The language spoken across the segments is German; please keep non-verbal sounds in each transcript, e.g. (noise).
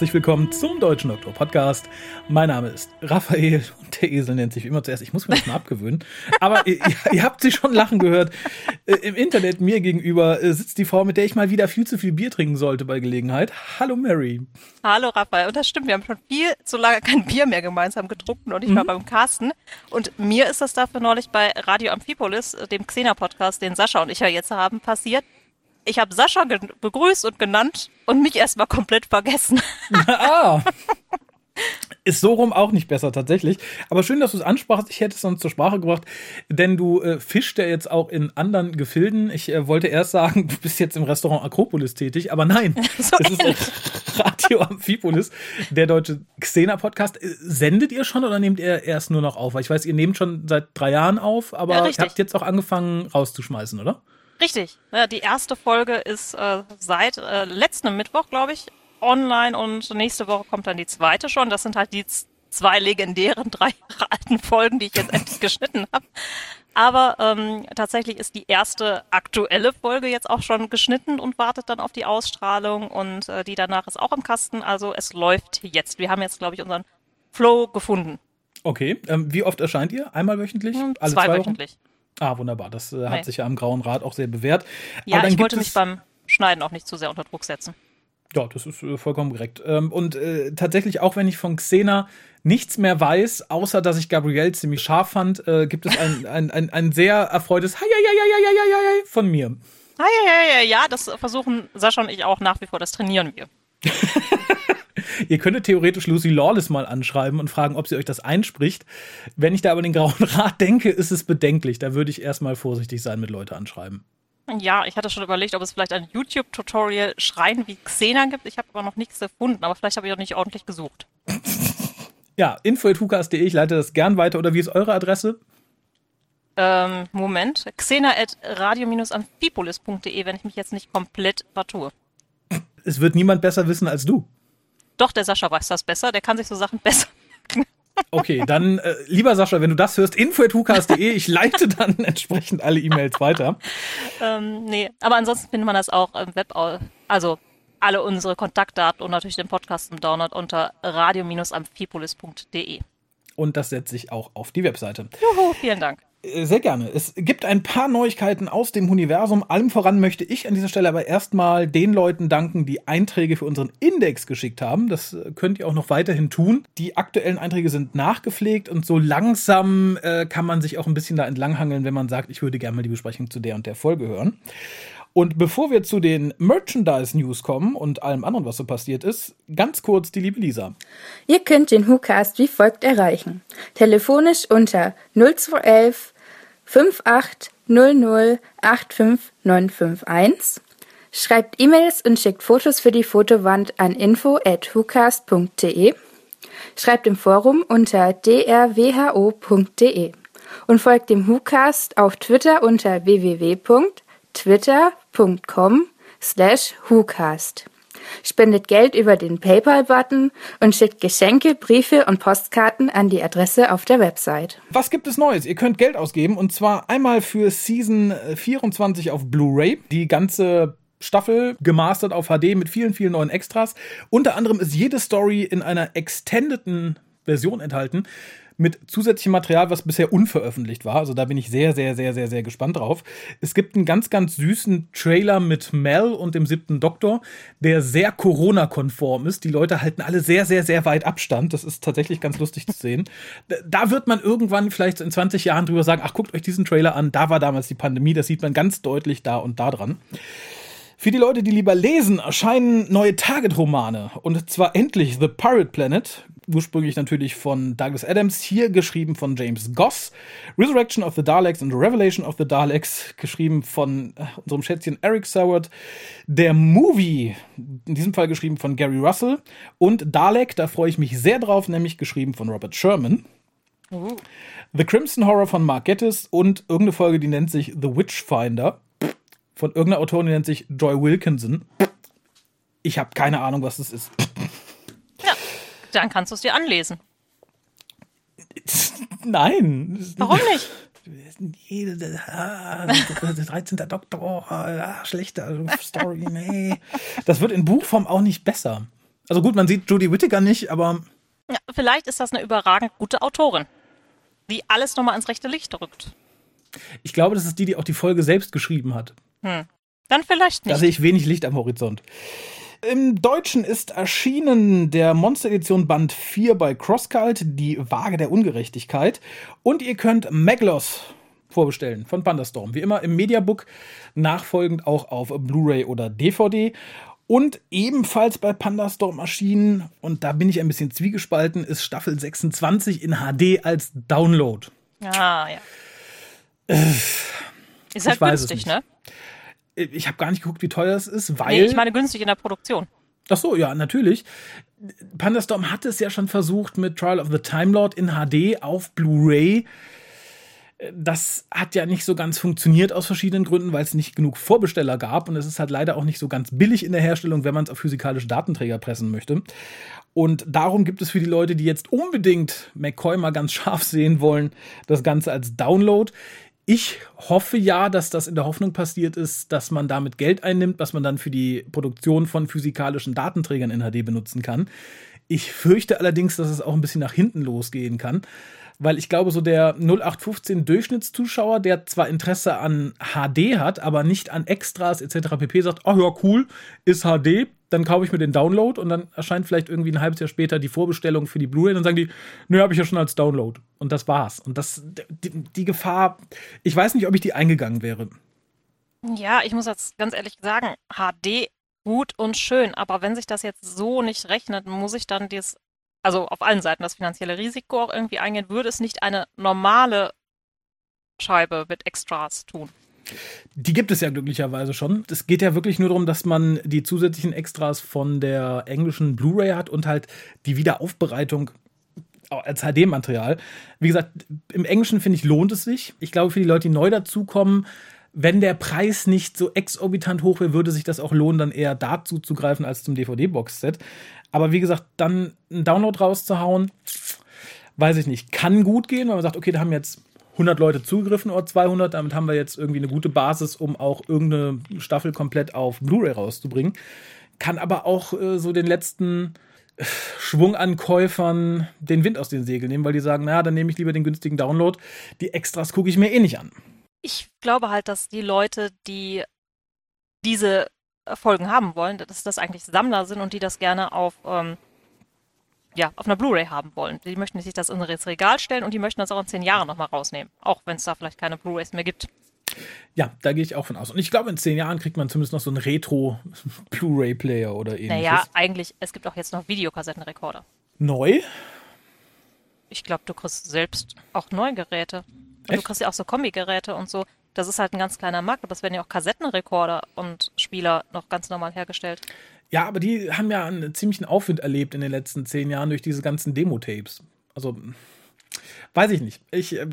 Herzlich willkommen zum Deutschen Doktor Podcast. Mein Name ist Raphael und der Esel nennt sich wie immer zuerst. Ich muss mir das mal abgewöhnen. Aber ihr, ihr, habt sie schon lachen gehört. Äh, Im Internet mir gegenüber äh, sitzt die Frau, mit der ich mal wieder viel zu viel Bier trinken sollte bei Gelegenheit. Hallo Mary. Hallo Raphael. Und das stimmt, wir haben schon viel zu lange kein Bier mehr gemeinsam getrunken und ich war mhm. beim Carsten. Und mir ist das dafür neulich bei Radio Amphipolis, dem Xena-Podcast, den Sascha und ich ja jetzt haben, passiert ich habe Sascha begrüßt und genannt und mich erstmal komplett vergessen. (laughs) ah. (laughs) Ist so rum auch nicht besser tatsächlich. Aber schön, dass du es ansprachst. Ich hätte es sonst zur Sprache gebracht, denn du äh, fischst ja jetzt auch in anderen Gefilden. Ich äh, wollte erst sagen, du bist jetzt im Restaurant Akropolis tätig, aber nein, (laughs) so es ist Radio Amphipolis, der deutsche Xena-Podcast. Äh, sendet ihr schon oder nehmt ihr erst nur noch auf? Weil ich weiß, ihr nehmt schon seit drei Jahren auf, aber ja, habt jetzt auch angefangen rauszuschmeißen, oder? Richtig. Ja, die erste Folge ist äh, seit äh, letztem Mittwoch, glaube ich, online und nächste Woche kommt dann die zweite schon. Das sind halt die zwei legendären, (laughs) drei Jahre alten Folgen, die ich jetzt endlich (laughs) geschnitten habe. Aber ähm, tatsächlich ist die erste aktuelle Folge jetzt auch schon geschnitten und wartet dann auf die Ausstrahlung und äh, die danach ist auch im Kasten. Also es läuft jetzt. Wir haben jetzt, glaube ich, unseren Flow gefunden. Okay. Ähm, wie oft erscheint ihr? Einmal wöchentlich? Hm, Alle zwei, zwei wöchentlich. Ah, wunderbar. Das äh, hat nee. sich ja am Grauen Rat auch sehr bewährt. Ja, ich wollte mich beim Schneiden auch nicht zu sehr unter Druck setzen. Ja, das ist äh, vollkommen korrekt. Ähm, und äh, tatsächlich, auch wenn ich von Xena nichts mehr weiß, außer dass ich Gabrielle ziemlich scharf fand, äh, gibt es ein, ein, ein, ein sehr erfreutes Hi, hi, hi, hi, hi, hi, hi von mir. Hi, hi, hi, ja, das versuchen Sascha und ich auch nach wie vor, das trainieren wir. (laughs) Ihr könntet theoretisch Lucy Lawless mal anschreiben und fragen, ob sie euch das einspricht. Wenn ich da aber den Grauen Rat denke, ist es bedenklich. Da würde ich erstmal vorsichtig sein mit Leute anschreiben. Ja, ich hatte schon überlegt, ob es vielleicht ein YouTube-Tutorial Schreien wie Xena gibt. Ich habe aber noch nichts gefunden, aber vielleicht habe ich auch nicht ordentlich gesucht. ja, info.hukas.de, ich leite das gern weiter. Oder wie ist eure Adresse? Ähm, Moment. Xena at radio-amphipolis.de, wenn ich mich jetzt nicht komplett vertue. Es wird niemand besser wissen als du. Doch, der Sascha weiß das besser, der kann sich so Sachen (laughs) besser Okay, dann, äh, lieber Sascha, wenn du das hörst, info.hukas.de, ich leite dann (laughs) entsprechend alle E-Mails weiter. Ähm, nee, aber ansonsten findet man das auch im Web, also alle unsere Kontaktdaten und natürlich den Podcast im Download unter radio-amphipolis.de. Und das setze ich auch auf die Webseite. Juhu, vielen Dank. Äh, sehr gerne. Es gibt ein paar Neuigkeiten aus dem Universum. Allem voran möchte ich an dieser Stelle aber erstmal den Leuten danken, die Einträge für unseren Index geschickt haben. Das äh, könnt ihr auch noch weiterhin tun. Die aktuellen Einträge sind nachgepflegt und so langsam äh, kann man sich auch ein bisschen da entlanghangeln, wenn man sagt, ich würde gerne mal die Besprechung zu der und der Folge hören. Und bevor wir zu den Merchandise-News kommen und allem anderen, was so passiert ist, ganz kurz die liebe Lisa. Ihr könnt den WhoCast wie folgt erreichen. Telefonisch unter 0211 5800 85951. Schreibt E-Mails und schickt Fotos für die Fotowand an info at whocast.de. Schreibt im Forum unter drwho.de und folgt dem WhoCast auf Twitter unter www twitter.com slash whocast. Spendet Geld über den PayPal-Button und schickt Geschenke, Briefe und Postkarten an die Adresse auf der Website. Was gibt es Neues? Ihr könnt Geld ausgeben und zwar einmal für Season 24 auf Blu-ray. Die ganze Staffel gemastert auf HD mit vielen, vielen neuen Extras. Unter anderem ist jede Story in einer extendeden Version enthalten mit zusätzlichem Material, was bisher unveröffentlicht war. Also da bin ich sehr, sehr, sehr, sehr, sehr gespannt drauf. Es gibt einen ganz, ganz süßen Trailer mit Mel und dem siebten Doktor, der sehr Corona-konform ist. Die Leute halten alle sehr, sehr, sehr weit Abstand. Das ist tatsächlich ganz lustig zu sehen. Da wird man irgendwann vielleicht in 20 Jahren drüber sagen, ach, guckt euch diesen Trailer an, da war damals die Pandemie, das sieht man ganz deutlich da und da dran. Für die Leute, die lieber lesen, erscheinen neue Target-Romane. Und zwar endlich The Pirate Planet, ursprünglich natürlich von Douglas Adams, hier geschrieben von James Goss. Resurrection of the Daleks und Revelation of the Daleks, geschrieben von äh, unserem Schätzchen Eric Soward. Der Movie, in diesem Fall geschrieben von Gary Russell. Und Dalek, da freue ich mich sehr drauf, nämlich geschrieben von Robert Sherman. Uh. The Crimson Horror von Mark Gettis und irgendeine Folge, die nennt sich The Witchfinder. Von irgendeiner Autorin, die nennt sich Joy Wilkinson. Ich habe keine Ahnung, was das ist. Dann kannst du es dir anlesen. (laughs) Nein. Warum nicht? 13. Doktor, ah, schlechte Story, nee. Das wird in Buchform auch nicht besser. Also gut, man sieht Judy Whittaker nicht, aber. Ja, vielleicht ist das eine überragend gute Autorin, die alles nochmal ins rechte Licht rückt. Ich glaube, das ist die, die auch die Folge selbst geschrieben hat. Hm. Dann vielleicht nicht. Da sehe ich wenig Licht am Horizont. Im Deutschen ist erschienen der Monster Edition Band 4 bei CrossCult, die Waage der Ungerechtigkeit. Und ihr könnt Maglos vorbestellen von Pandastorm. Wie immer im Mediabook, nachfolgend auch auf Blu-ray oder DVD. Und ebenfalls bei Pandastorm erschienen, und da bin ich ein bisschen zwiegespalten, ist Staffel 26 in HD als Download. Ah, ja. Äh, ist halt günstig, ne? Ich habe gar nicht geguckt, wie teuer es ist, weil. Nee, ich meine günstig in der Produktion. Ach so, ja, natürlich. Pandastorm hat es ja schon versucht mit Trial of the Time Lord in HD auf Blu-ray das hat ja nicht so ganz funktioniert aus verschiedenen Gründen, weil es nicht genug Vorbesteller gab und es ist halt leider auch nicht so ganz billig in der Herstellung, wenn man es auf physikalische Datenträger pressen möchte. Und darum gibt es für die Leute, die jetzt unbedingt McCoy mal ganz scharf sehen wollen, das Ganze als Download. Ich hoffe ja, dass das in der Hoffnung passiert ist, dass man damit Geld einnimmt, was man dann für die Produktion von physikalischen Datenträgern in HD benutzen kann. Ich fürchte allerdings, dass es auch ein bisschen nach hinten losgehen kann weil ich glaube, so der 0815 Durchschnittszuschauer, der zwar Interesse an HD hat, aber nicht an Extras etc. pp, sagt, ach ja, cool, ist HD, dann kaufe ich mir den Download und dann erscheint vielleicht irgendwie ein halbes Jahr später die Vorbestellung für die Blu-ray, dann sagen die, nö, habe ich ja schon als Download. Und das war's. Und das, die, die Gefahr, ich weiß nicht, ob ich die eingegangen wäre. Ja, ich muss jetzt ganz ehrlich sagen, HD gut und schön, aber wenn sich das jetzt so nicht rechnet, muss ich dann das also auf allen Seiten das finanzielle Risiko auch irgendwie eingehen, würde es nicht eine normale Scheibe mit Extras tun. Die gibt es ja glücklicherweise schon. Es geht ja wirklich nur darum, dass man die zusätzlichen Extras von der englischen Blu-ray hat und halt die Wiederaufbereitung als HD-Material. Wie gesagt, im Englischen finde ich, lohnt es sich. Ich glaube, für die Leute, die neu dazukommen, wenn der Preis nicht so exorbitant hoch wäre, würde sich das auch lohnen, dann eher dazu zu greifen als zum DVD-Box-Set. Aber wie gesagt, dann einen Download rauszuhauen, weiß ich nicht. Kann gut gehen, weil man sagt, okay, da haben jetzt 100 Leute zugegriffen oder 200. Damit haben wir jetzt irgendwie eine gute Basis, um auch irgendeine Staffel komplett auf Blu-ray rauszubringen. Kann aber auch äh, so den letzten äh, Schwung an Käufern den Wind aus den Segeln nehmen, weil die sagen, naja, dann nehme ich lieber den günstigen Download. Die Extras gucke ich mir eh nicht an. Ich glaube halt, dass die Leute, die diese Folgen haben wollen, dass das eigentlich Sammler sind und die das gerne auf, ähm, ja, auf einer Blu-ray haben wollen. Die möchten sich das in das Regal stellen und die möchten das auch in zehn Jahren nochmal rausnehmen, auch wenn es da vielleicht keine Blu-rays mehr gibt. Ja, da gehe ich auch von aus. Und ich glaube, in zehn Jahren kriegt man zumindest noch so einen Retro-Blu-ray-Player (laughs) oder ähnliches. Naja, eigentlich, es gibt auch jetzt noch Videokassettenrekorder. Neu? Ich glaube, du kriegst selbst auch neue Geräte. Und du kriegst ja auch so Kombi-Geräte und so das ist halt ein ganz kleiner Markt, aber es werden ja auch Kassettenrekorder und Spieler noch ganz normal hergestellt. Ja, aber die haben ja einen ziemlichen Aufwind erlebt in den letzten zehn Jahren durch diese ganzen Demo-Tapes. Also, weiß ich nicht. Ich, äh,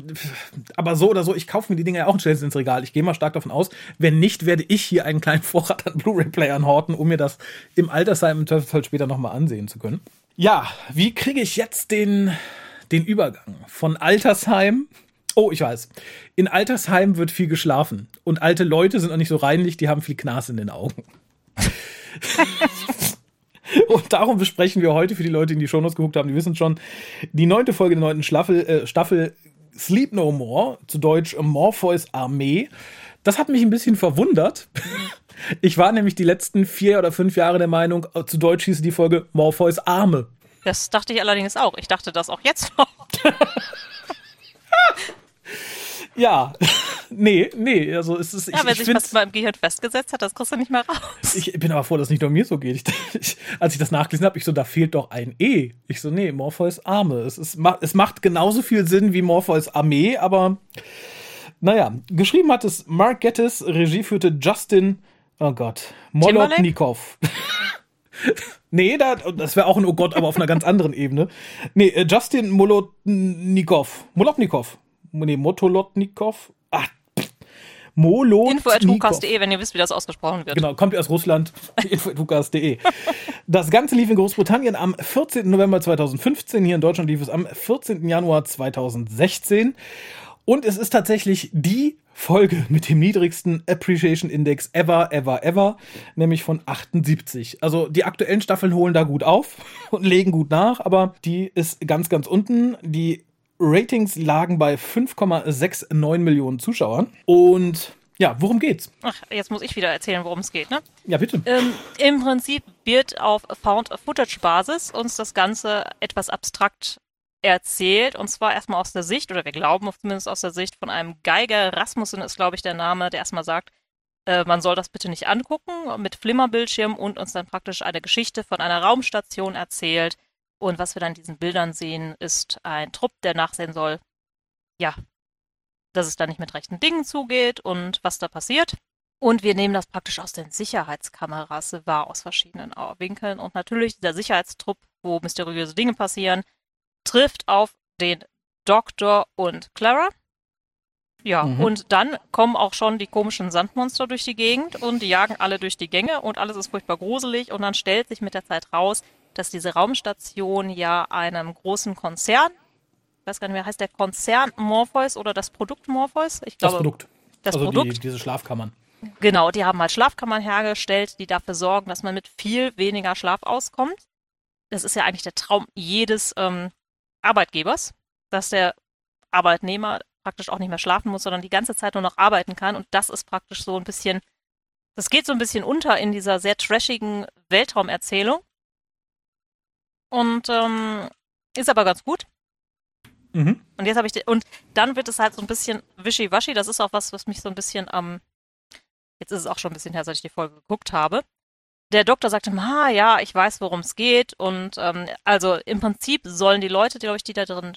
aber so oder so, ich kaufe mir die Dinger ja auch sie ins Regal. Ich gehe mal stark davon aus, wenn nicht, werde ich hier einen kleinen Vorrat an Blu-ray-Playern horten, um mir das im Altersheim im Teufelsfall später nochmal ansehen zu können. Ja, wie kriege ich jetzt den, den Übergang von Altersheim Oh, ich weiß. In Altersheimen wird viel geschlafen. Und alte Leute sind auch nicht so reinlich, die haben viel Knas in den Augen. (laughs) Und darum besprechen wir heute für die Leute, die in die Shownotes geguckt haben, die wissen schon, die neunte Folge der neunten Staffel, äh, Staffel Sleep No More, zu Deutsch Morpheus Armee. Das hat mich ein bisschen verwundert. (laughs) Ich war nämlich die letzten vier oder fünf Jahre der Meinung, äh, zu Deutsch hieß die Folge Morpheus Arme. Das dachte ich allerdings auch. Ich dachte das auch jetzt noch. (laughs) Ja, (laughs) nee, nee, also es ist. Ja, ich, wenn ich sich was mal im Gehirn festgesetzt hat, das kriegst du nicht mehr raus. Ich bin aber froh, dass es nicht nur mir so geht. Ich, ich, als ich das nachgelesen habe, ich so, da fehlt doch ein E. Ich so, nee, Morpheus Arme. Es, ist, es macht genauso viel Sinn wie Morpheus Armee, aber naja, geschrieben hat es Mark Gettis, Regie führte Justin, oh Gott, Molotnikov. (laughs) nee, da, das wäre auch ein Oh Gott, aber auf einer ganz anderen Ebene. Nee, äh, Justin Molotnikov. Molotnikov nee, Motolotnikov. Molotnikov. Info.hukas.de, wenn ihr wisst, wie das ausgesprochen wird. Genau, kommt aus Russland. (laughs) Info.hukas.de. das Ganze lief in Großbritannien am 14. November 2015. Hier in Deutschland lief es am 14. Januar 2016. Und es ist tatsächlich die Folge mit dem niedrigsten Appreciation Index ever, ever, ever, nämlich von 78. Also die aktuellen Staffeln holen da gut auf (laughs) und legen gut nach, aber die ist ganz, ganz unten. Die Ratings lagen bei 5,69 Millionen Zuschauern. Und ja, worum geht's? Ach, jetzt muss ich wieder erzählen, worum es geht, ne? Ja, bitte. Ähm, Im Prinzip wird auf Found-Footage-Basis uns das Ganze etwas abstrakt erzählt. Und zwar erstmal aus der Sicht, oder wir glauben zumindest aus der Sicht von einem Geiger. Rasmussen ist, glaube ich, der Name, der erstmal sagt, äh, man soll das bitte nicht angucken, mit Flimmerbildschirm und uns dann praktisch eine Geschichte von einer Raumstation erzählt. Und was wir dann in diesen Bildern sehen, ist ein Trupp, der nachsehen soll, ja, dass es da nicht mit rechten Dingen zugeht und was da passiert. Und wir nehmen das praktisch aus den Sicherheitskameras wahr, aus verschiedenen Winkeln. Und natürlich dieser Sicherheitstrupp, wo mysteriöse Dinge passieren, trifft auf den Doktor und Clara. Ja, mhm. und dann kommen auch schon die komischen Sandmonster durch die Gegend und die jagen alle durch die Gänge und alles ist furchtbar gruselig und dann stellt sich mit der Zeit raus, dass diese Raumstation ja einem großen Konzern, ich weiß gar nicht mehr, heißt der Konzern Morpheus oder das Produkt Morpheus? Ich glaube, das Produkt. Das also Produkt. Die, diese Schlafkammern. Genau, die haben halt Schlafkammern hergestellt, die dafür sorgen, dass man mit viel weniger Schlaf auskommt. Das ist ja eigentlich der Traum jedes ähm, Arbeitgebers, dass der Arbeitnehmer praktisch auch nicht mehr schlafen muss, sondern die ganze Zeit nur noch arbeiten kann. Und das ist praktisch so ein bisschen, das geht so ein bisschen unter in dieser sehr trashigen Weltraumerzählung. Und ähm, ist aber ganz gut. Mhm. Und jetzt habe ich, und dann wird es halt so ein bisschen wischiwaschi. Das ist auch was, was mich so ein bisschen am, ähm, jetzt ist es auch schon ein bisschen her, seit ich die Folge geguckt habe der Doktor sagte, ah ja, ich weiß, worum es geht. Und ähm, also im Prinzip sollen die Leute, glaube ich, die da drin.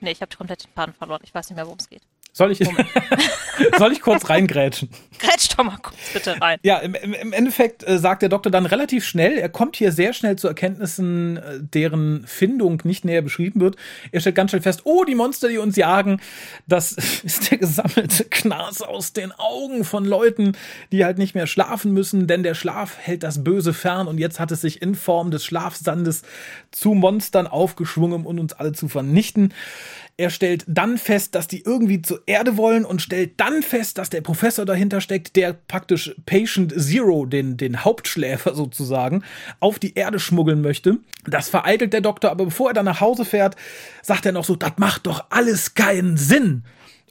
Nee, ich habe komplett den Faden verloren. Ich weiß nicht mehr, worum es geht. Soll ich, (laughs) soll ich kurz reingrätschen? Grätsch doch mal kurz bitte rein. Ja, im, im Endeffekt äh, sagt der Doktor dann relativ schnell, er kommt hier sehr schnell zu Erkenntnissen, äh, deren Findung nicht näher beschrieben wird. Er stellt ganz schnell fest, oh, die Monster, die uns jagen, das (laughs) ist der gesammelte Knas aus den Augen von Leuten, die halt nicht mehr schlafen müssen, denn der Schlaf hält das Böse fern und jetzt hat es sich in Form des Schlafsandes zu Monstern aufgeschwungen, um uns alle zu vernichten. Er stellt dann fest, dass die irgendwie zur Erde wollen und stellt dann fest, dass der Professor dahinter steckt, der praktisch Patient Zero, den, den Hauptschläfer sozusagen, auf die Erde schmuggeln möchte. Das vereitelt der Doktor, aber bevor er dann nach Hause fährt, sagt er noch so, das macht doch alles keinen Sinn.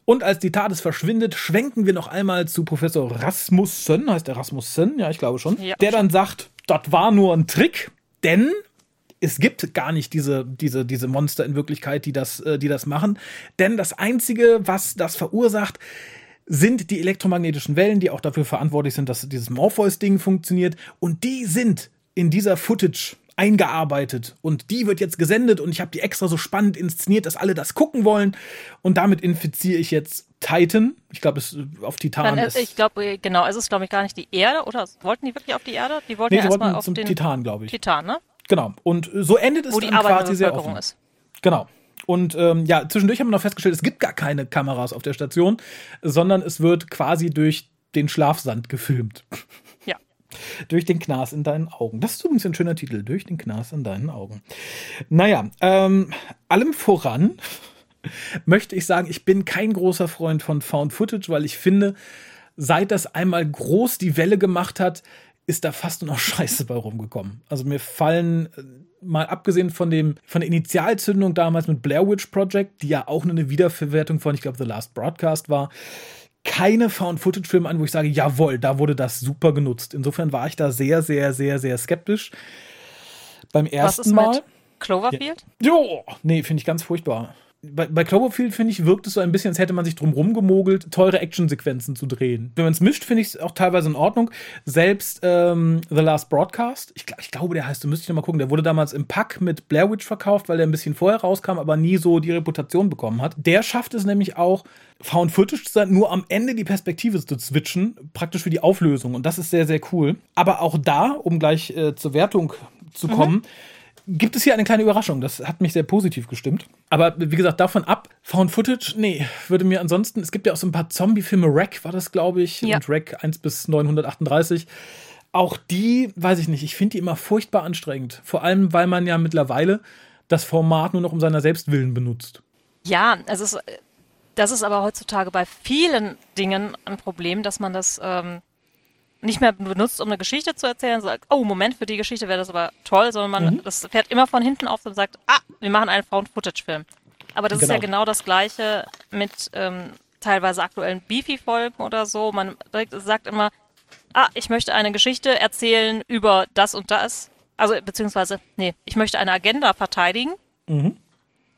Und als die TARDIS verschwindet, schwenken wir noch einmal zu Professor Rasmussen, heißt der Rasmussen, ja, ich glaube schon, ja. der dann sagt, das war nur ein Trick, denn es gibt gar nicht diese, diese, diese Monster in Wirklichkeit, die das, äh, die das machen. Denn das Einzige, was das verursacht, sind die elektromagnetischen Wellen, die auch dafür verantwortlich sind, dass dieses Morpheus-Ding funktioniert. Und die sind in dieser Footage eingearbeitet und die wird jetzt gesendet und ich habe die extra so spannend inszeniert, dass alle das gucken wollen und damit infiziere ich jetzt Titan. Ich glaube, es auf Titan Dann, äh, ist. Ich glaube, genau, es ist glaube ich gar nicht die Erde oder wollten die wirklich auf die Erde? Die wollten nee, ja erstmal auf den Titan, glaube ich. Titan, ne? Genau. Und so endet es Wo die dann quasi sehr offen. ist. Genau. Und ähm, ja, zwischendurch haben wir noch festgestellt, es gibt gar keine Kameras auf der Station, sondern es wird quasi durch den Schlafsand gefilmt. Ja. (laughs) durch den Knas in deinen Augen. Das ist übrigens ein schöner Titel. Durch den Knas in deinen Augen. Naja, ähm, allem voran (laughs) möchte ich sagen, ich bin kein großer Freund von Found Footage, weil ich finde, seit das einmal groß die Welle gemacht hat, ist da fast nur noch (laughs) Scheiße bei rumgekommen. Also mir fallen äh, mal abgesehen von dem von der Initialzündung damals mit Blair Witch Project, die ja auch nur eine Wiederverwertung von, ich glaube, The Last Broadcast war, keine Found-Footage-Filme an, wo ich sage, jawohl, da wurde das super genutzt. Insofern war ich da sehr, sehr, sehr, sehr skeptisch. Beim ersten Was ist Mal. Mit Cloverfield? Ja, jo, nee, finde ich ganz furchtbar bei, bei Cloverfield, finde ich, wirkt es so ein bisschen, als hätte man sich drum rumgemogelt, teure Actionsequenzen zu drehen. Wenn man es mischt, finde ich es auch teilweise in Ordnung. Selbst ähm, The Last Broadcast, ich, ich glaube, der heißt, du müsste ich nochmal gucken, der wurde damals im Pack mit Blair Witch verkauft, weil der ein bisschen vorher rauskam, aber nie so die Reputation bekommen hat. Der schafft es nämlich auch, Found Footage zu sein, nur am Ende die Perspektive zu switchen, praktisch für die Auflösung. Und das ist sehr, sehr cool. Aber auch da, um gleich äh, zur Wertung zu kommen, mhm gibt es hier eine kleine Überraschung. Das hat mich sehr positiv gestimmt. Aber wie gesagt, davon ab, Found Footage, nee, würde mir ansonsten, es gibt ja auch so ein paar Zombie-Filme, Rack war das, glaube ich, ja. und Rack 1 bis 938. Auch die, weiß ich nicht, ich finde die immer furchtbar anstrengend. Vor allem, weil man ja mittlerweile das Format nur noch um seiner Selbstwillen benutzt. Ja, also es, Das ist aber heutzutage bei vielen Dingen ein Problem, dass man das ähm, nicht mehr benutzt, um eine Geschichte zu erzählen, sagt, oh, Moment, für die Geschichte wäre das aber toll, sondern man, mhm. das fährt immer von hinten auf und sagt, ah, wir machen einen Found-Footage-Film. Aber das genau. ist ja genau. genau das Gleiche mit ähm, teilweise aktuellen Beefy-Folgen oder so. Man sagt immer, ah, ich möchte eine Geschichte erzählen über das und das. Also, beziehungsweise, nee, ich möchte eine Agenda verteidigen. Mhm.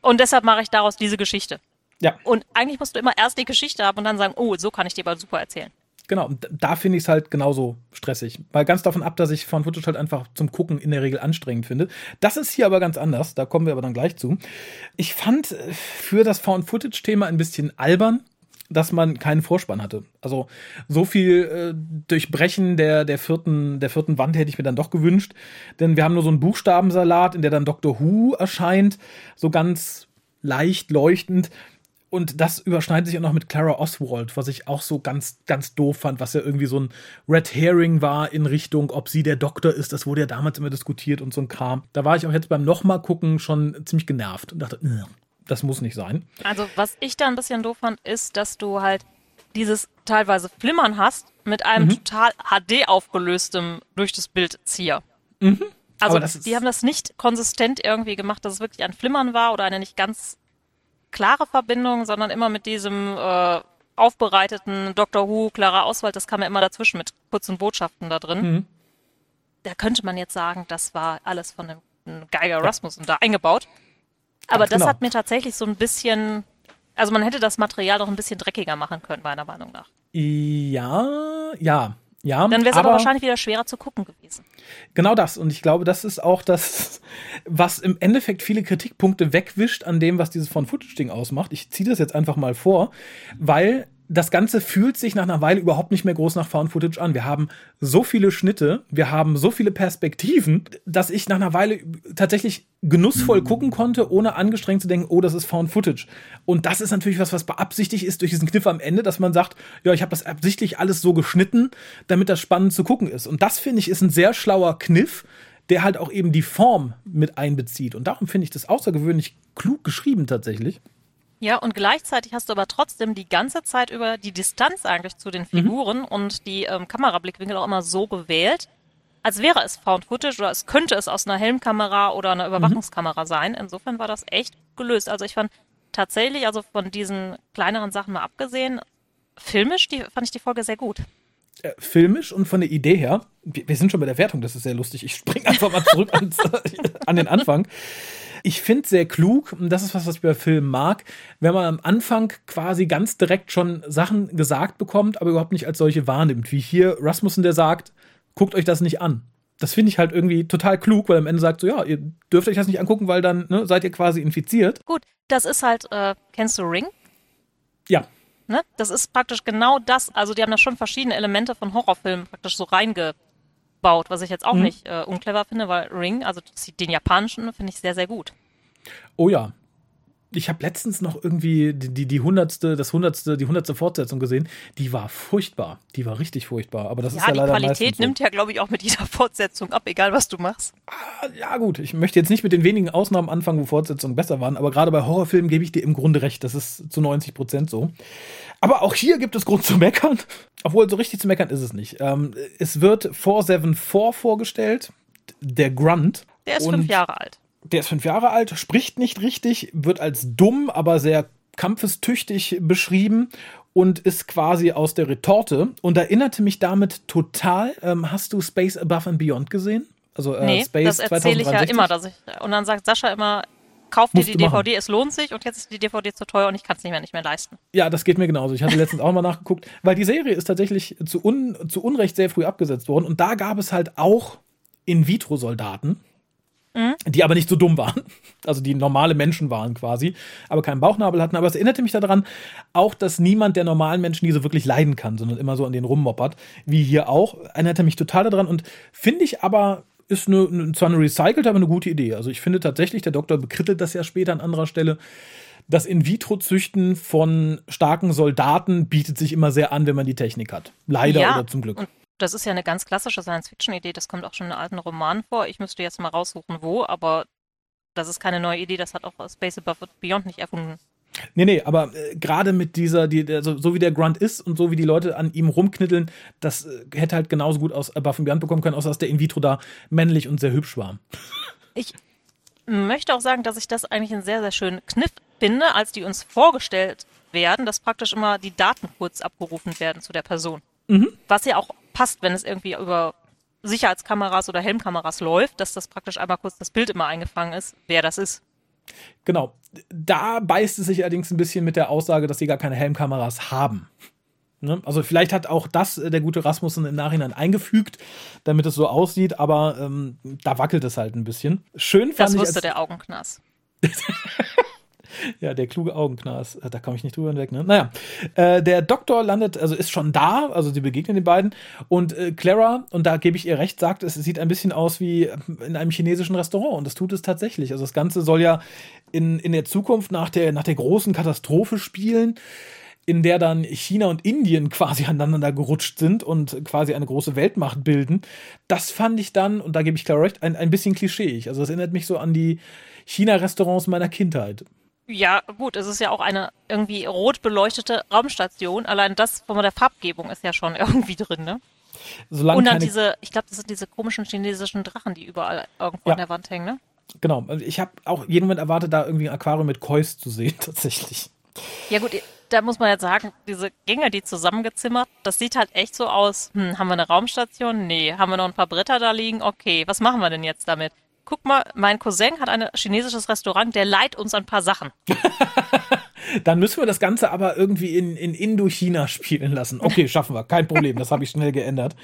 Und deshalb mache ich daraus diese Geschichte. Ja. Und eigentlich musst du immer erst die Geschichte haben und dann sagen, oh, so kann ich dir mal super erzählen. Genau, da finde ich es halt genauso stressig. Weil ganz davon ab, dass ich von Footage halt einfach zum Gucken in der Regel anstrengend finde. Das ist hier aber ganz anders, da kommen wir aber dann gleich zu. Ich fand äh, für das Found-Footage-Thema ein bisschen albern, dass man keinen Vorspann hatte. Also so viel äh, Durchbrechen der, der, vierten, der vierten Wand hätte ich mir dann doch gewünscht. Denn wir haben nur so einen Buchstabensalat, in der dann Dr. Who erscheint, so ganz leicht leuchtend. Und das überschneidet sich auch noch mit Clara Oswald, was ich auch so ganz, ganz doof fand, was ja irgendwie so ein Red Herring war in Richtung, ob sie der Doktor ist. Das wurde ja damals immer diskutiert und so ein Kram. Da war ich auch jetzt beim nochmal gucken schon ziemlich genervt und dachte, das muss nicht sein. Also, was ich da ein bisschen doof fand, ist, dass du halt dieses teilweise Flimmern hast mit einem mhm. total HD aufgelöstem durch das Bild Zieher. Mhm. Also, die haben das nicht konsistent irgendwie gemacht, dass es wirklich ein Flimmern war oder eine nicht ganz klare Verbindung, sondern immer mit diesem äh, aufbereiteten Dr. Who, klarer Auswahl, das kam ja immer dazwischen mit kurzen Botschaften da drin. Mhm. Da könnte man jetzt sagen, das war alles von dem Geiger Rasmussen ja. da eingebaut. Aber Ganz das genau. hat mir tatsächlich so ein bisschen, also man hätte das Material noch ein bisschen dreckiger machen können, meiner Meinung nach. Ja, ja, ja, Dann wäre es aber, aber, wahrscheinlich wieder schwerer zu gucken gewesen. Genau das. Und ich glaube, das ist auch das, was im Endeffekt viele Kritikpunkte wegwischt an dem, was dieses von Footage-Ding ausmacht. Ich ziehe das jetzt einfach mal vor, weil das Ganze fühlt sich nach einer Weile überhaupt nicht mehr groß nach Found Footage an. Wir haben so viele Schnitte, wir haben so viele Perspektiven, dass ich nach einer Weile tatsächlich genussvoll gucken konnte, ohne angestrengt zu denken, oh, das ist Found Footage. Und das ist natürlich was, was beabsichtigt ist durch diesen Kniff am Ende, dass man sagt, ja, ich habe das absichtlich alles so geschnitten, damit das spannend zu gucken ist. Und das finde ich ist ein sehr schlauer Kniff, der halt auch eben die Form mit einbezieht. Und darum finde ich das außergewöhnlich klug geschrieben tatsächlich. Ja, und gleichzeitig hast du aber trotzdem die ganze Zeit über die Distanz eigentlich zu den mhm. Figuren mhm. und die ähm, Kamerablickwinkel auch immer so gewählt, als wäre es Found Footage oder es könnte es aus einer Helmkamera oder einer Überwachungskamera mhm. sein. Insofern war das echt gelöst. Also ich fand tatsächlich, also von diesen kleineren Sachen mal abgesehen, filmisch die, fand ich die Folge sehr gut. Äh, filmisch und von der Idee her, wir, sind schon bei der Wertung, das ist sehr lustig. Ich springe einfach mal zurück ans, (laughs) an den Anfang. Ich finde sehr klug, und das ist was, was ich bei Filmen mag, wenn man am Anfang quasi ganz direkt schon Sachen gesagt bekommt, aber überhaupt nicht als solche wahrnimmt. Wie hier Rasmussen, der sagt, guckt euch das nicht an. Das finde ich halt irgendwie total klug, weil am Ende sagt so, ja, ihr dürft euch das nicht angucken, weil dann ne, seid ihr quasi infiziert. Gut, das ist halt, äh, kennst du Ring? Ja. Ne? Das ist praktisch genau das. Also die haben da schon verschiedene Elemente von Horrorfilmen praktisch so reinge baut, was ich jetzt auch mhm. nicht äh, unclever finde, weil Ring, also den japanischen, finde ich sehr, sehr gut. Oh ja. Ich habe letztens noch irgendwie die, die, die hundertste, das hundertste, die hundertste Fortsetzung gesehen. Die war furchtbar. Die war richtig furchtbar. Aber das ja, ist ja leider die Qualität so. nimmt ja, glaube ich, auch mit jeder Fortsetzung ab, egal was du machst. Ah, ja, gut. Ich möchte jetzt nicht mit den wenigen Ausnahmen anfangen, wo Fortsetzungen besser waren. Aber gerade bei Horrorfilmen gebe ich dir im Grunde recht. Das ist zu 90 Prozent so. Aber auch hier gibt es Grund zu meckern. Obwohl, so richtig zu meckern ist es nicht. Ähm, es wird 474 vorgestellt, der Grunt. Der ist fünf Jahre alt. Der ist fünf Jahre alt, spricht nicht richtig, wird als dumm, aber sehr kampfestüchtig beschrieben und ist quasi aus der Retorte und erinnerte mich damit total. Ähm, hast du Space Above and Beyond gesehen? Also äh, nee, Space das erzähle ich ja immer, dass ich und dann sagt Sascha immer, kauf dir die DVD, machen. es lohnt sich und jetzt ist die DVD zu teuer und ich kann es nicht mehr, nicht mehr leisten. Ja, das geht mir genauso. Ich hatte letztens auch mal nachgeguckt, weil die Serie ist tatsächlich zu, un, zu Unrecht sehr früh abgesetzt worden und da gab es halt auch In-vitro-Soldaten, mhm. die aber nicht so dumm waren. Also die normale Menschen waren quasi, aber keinen Bauchnabel hatten. Aber es erinnerte mich daran, auch, dass niemand der normalen Menschen diese wirklich leiden kann, sondern immer so an den rummoppert, wie hier auch. Erinnerte mich total daran und finde ich aber ist eine, zwar eine recycelte, aber eine gute Idee. Also ich finde tatsächlich, der Doktor bekrittelt das ja später an anderer Stelle. Das In-vitro-Züchten von starken Soldaten bietet sich immer sehr an, wenn man die Technik hat. Leider ja, oder zum Glück. das ist ja eine ganz klassische Science-Fiction-Idee. Das kommt auch schon in alten Romanen vor. Ich müsste jetzt mal raussuchen, wo, aber das ist keine neue Idee. Das hat auch Space Above Beyond nicht erfunden. Nee, nee, aber äh, gerade mit dieser, die, also, so wie der Grunt ist und so wie die Leute an ihm rumknitteln, das äh, hätte halt genauso gut aus Above and Beyond bekommen können, außer dass der in vitro da männlich und sehr hübsch war. Ich möchte auch sagen, dass ich das eigentlich einen sehr, sehr schönen Kniff finde, als die uns vorgestellt werden, dass praktisch immer die Daten kurz abgerufen werden zu der Person. Mhm. Was ja auch passt, wenn es irgendwie über Sicherheitskameras oder Helmkameras läuft, dass das praktisch einmal kurz das Bild immer eingefangen ist, wer das ist. Genau. Da beißt es sich allerdings ein bisschen mit der Aussage, dass sie gar keine Helmkameras haben. Ne? Also vielleicht hat auch das äh, der gute Rasmussen im Nachhinein eingefügt, damit es so aussieht, aber ähm, da wackelt es halt ein bisschen. Schön fand Das ich. wusste als- der Augenknass. (laughs) (laughs) Ja, der kluge Augenknas. Äh, Da komme ich nicht drüber hinweg, ne? Naja. Äh, der Doktor landet, also ist schon da, also sie begegnen den beiden. Und äh, Clara, und da gebe ich ihr recht, sagt, es sieht ein bisschen aus wie in einem chinesischen Restaurant. Und das tut es tatsächlich. Also das Ganze soll ja in, in der Zukunft nach der, nach der großen Katastrophe spielen, in der dann China und Indien quasi aneinander gerutscht sind und quasi eine große Weltmacht bilden. Das fand ich dann, und da gebe ich Clara recht, ein, ein bisschen klischeeig. Also das erinnert mich so an die China-Restaurants meiner Kindheit. Ja, gut, es ist ja auch eine irgendwie rot beleuchtete Raumstation. Allein das von der Farbgebung ist ja schon (laughs) irgendwie drin, ne? Solange Und dann keine diese, ich glaube, das sind diese komischen chinesischen Drachen, die überall irgendwo Ja. an der Wand hängen, ne? Genau, also ich habe auch jeden Moment erwartet, da irgendwie ein Aquarium mit Kois zu sehen, (laughs) tatsächlich. Ja gut, da muss man jetzt sagen, diese Gänge, die zusammengezimmert, das sieht halt echt so aus. Hm, haben wir eine Raumstation? Nee. Haben wir noch ein paar Bretter da liegen? Okay, was machen wir denn jetzt damit? Guck mal, mein Cousin hat ein chinesisches Restaurant, der leiht uns ein paar Sachen. (laughs) Dann müssen wir das Ganze aber irgendwie in, in Indochina spielen lassen. Okay, schaffen wir, kein Problem, das habe ich schnell geändert.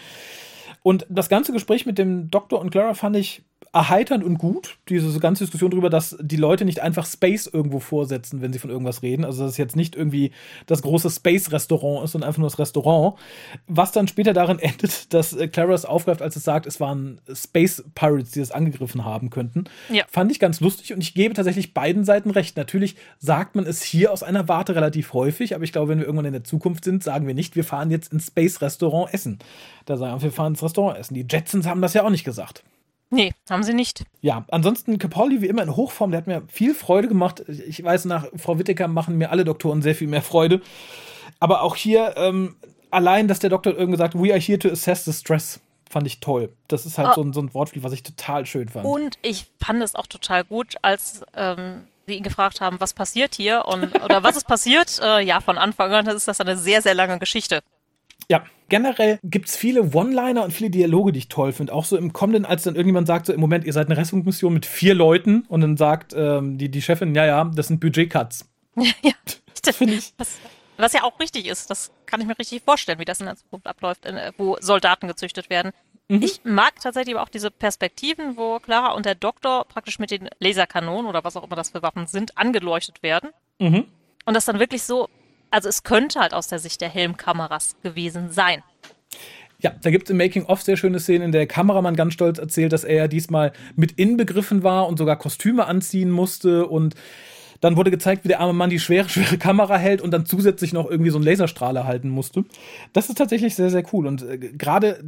Und das ganze Gespräch mit dem Doktor und Clara fand ich erheiternd und gut. Diese ganze Diskussion darüber, dass die Leute nicht einfach Space irgendwo vorsetzen, wenn sie von irgendwas reden. Also, dass es jetzt nicht irgendwie das große Space-Restaurant ist, sondern einfach nur das Restaurant. Was dann später darin (laughs) endet, dass äh, Clara es aufgreift, als es sagt, es waren Space Pirates, die es angegriffen haben könnten. Ja. Fand ich ganz lustig und ich gebe tatsächlich beiden Seiten recht. Natürlich sagt man es hier aus einer Warte relativ häufig, aber ich glaube, wenn wir irgendwann in der Zukunft sind, sagen wir nicht, wir fahren jetzt ins Space-Restaurant essen. Da sagen wir, wir fahren ins Restaurant essen. Die Jetsons haben das ja auch nicht gesagt. Nee, haben sie nicht. Ja, ansonsten Capaldi wie immer in Hochform, der hat mir viel Freude gemacht. Ich weiß, nach Frau Whittaker machen mir alle Doktoren sehr viel mehr Freude. Aber auch hier, ähm, allein, dass der Doktor irgendwie gesagt, we are here to assess the stress, fand ich toll. Das ist halt Ah. so, ein, so ein Wortspiel, was ich total schön fand. Und ich fand es auch total gut, als ähm, sie ihn gefragt haben, was passiert hier und oder was ist passiert. Äh, ja, von Anfang an ist das eine sehr, sehr lange Geschichte. Ja, generell gibt's viele One-Liner und viele Dialoge, die ich toll finde. Auch so im Kommenden, als dann irgendjemand sagt, so im Moment, ihr seid eine Rettungsmission mit vier Leuten und dann sagt ähm, die, die Chefin, ja, ja, das sind Budget-Cuts. (laughs) ja, (laughs) Das finde ich. Was, was ja auch richtig ist, das kann ich mir richtig vorstellen, wie das in der Zukunft abläuft, äh, wo Soldaten gezüchtet werden. Ich mag tatsächlich aber auch diese Perspektiven, wo Clara und der Doktor praktisch mit den Laserkanonen oder was auch immer das für Waffen sind, angeleuchtet werden. Mhm. Und das dann wirklich so, also es könnte halt aus der Sicht der Helmkameras gewesen sein. Ja, da gibt es im Making-of sehr schöne Szenen, in der der Kameramann ganz stolz erzählt, dass er ja diesmal mit inbegriffen war und sogar Kostüme anziehen musste und dann wurde gezeigt, wie der arme Mann die schwere, schwere Kamera hält und dann zusätzlich noch irgendwie so einen Laserstrahler halten musste. Das ist tatsächlich sehr, sehr cool. Und äh, gerade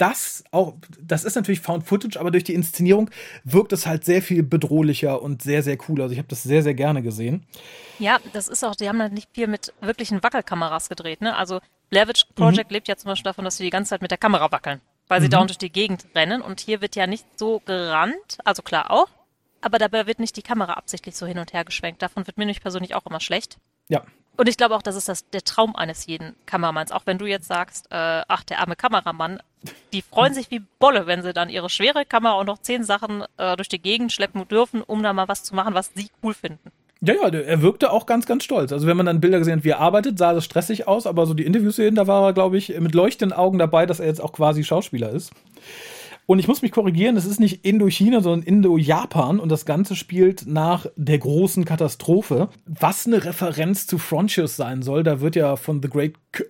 das auch, das ist natürlich Found Footage, aber durch die Inszenierung wirkt es halt sehr viel bedrohlicher und sehr, sehr cool. Also ich habe das sehr, sehr gerne gesehen. Ja, das ist auch, die haben halt nicht viel mit wirklichen Wackelkameras gedreht, ne? Also Blair Witch Project lebt ja zum Beispiel davon, dass sie die ganze Zeit mit der Kamera wackeln, weil sie dauernd durch die Gegend rennen und hier wird ja nicht so gerannt, also klar auch, aber dabei wird nicht die Kamera absichtlich so hin und her geschwenkt. Davon wird mir nämlich persönlich auch immer schlecht. Ja, Und ich glaube auch, das ist das, der Traum eines jeden Kameramanns. Auch wenn du jetzt sagst, äh, ach, der arme Kameramann, die freuen sich wie Bolle, wenn sie dann ihre schwere Kamera und noch zehn Sachen äh, durch die Gegend schleppen dürfen, um da mal was zu machen, was sie cool finden. Ja, ja, er wirkte auch ganz, ganz stolz. Also wenn man dann Bilder gesehen hat, wie er arbeitet, sah das stressig aus, aber so die Interviews sehen, da war er, glaube ich, mit leuchtenden Augen dabei, dass er jetzt auch quasi Schauspieler ist. Und ich muss mich korrigieren, es ist nicht Indochina, sondern Indo-Japan und das Ganze spielt nach der großen Katastrophe. Was eine Referenz zu Frontiers sein soll, da wird ja von The Great K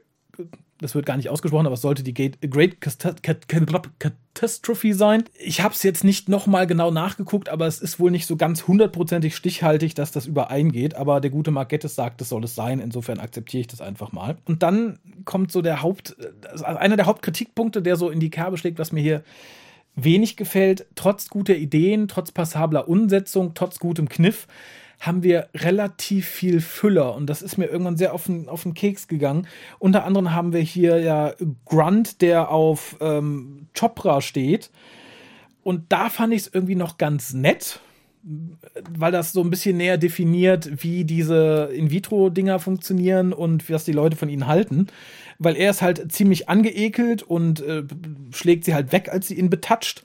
das wird gar nicht ausgesprochen, aber es sollte die Great Catastrophe sein. Ich habe es jetzt nicht nochmal genau nachgeguckt, aber es ist wohl nicht so ganz hundertprozentig stichhaltig, dass das übereingeht. Aber der gute Mark Gettis sagt, es soll es sein. Insofern akzeptiere ich das einfach mal. Und dann kommt so der Haupt, also einer der Hauptkritikpunkte, der so in die Kerbe schlägt, was mir hier wenig gefällt. Trotz guter Ideen, trotz passabler Umsetzung, trotz gutem Kniff, haben wir relativ viel Füller und das ist mir irgendwann sehr auf den, auf den Keks gegangen. Unter anderem haben wir hier ja Grunt, der auf ähm, Chopra steht. Und da fand ich es irgendwie noch ganz nett, weil das so ein bisschen näher definiert, wie diese In-vitro-Dinger funktionieren und was die Leute von ihnen halten. Weil er ist halt ziemlich angeekelt und äh, schlägt sie halt weg, als sie ihn betatscht.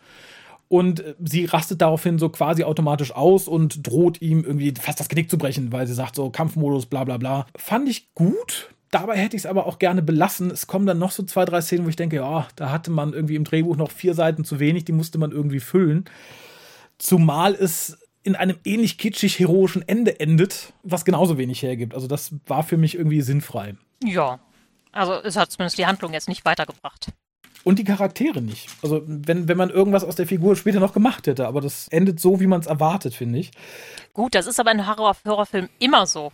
Und äh, sie rastet daraufhin so quasi automatisch aus und droht ihm irgendwie fast das Genick zu brechen, weil sie sagt so Kampfmodus, bla bla bla. Fand ich gut. Dabei hätte ich es aber auch gerne belassen. Es kommen dann noch so zwei, drei Szenen, wo ich denke, ja, da hatte man irgendwie im Drehbuch noch vier Seiten zu wenig, die musste man irgendwie füllen. Zumal es in einem ähnlich kitschig heroischen Ende endet, was genauso wenig hergibt. Also das war für mich irgendwie sinnfrei. Ja, also es hat zumindest die Handlung jetzt nicht weitergebracht. Und die Charaktere nicht. Also wenn, wenn man irgendwas aus der Figur später noch gemacht hätte, aber das endet so, wie man es erwartet, finde ich. Gut, das ist aber in Horror Horrorfilm immer so.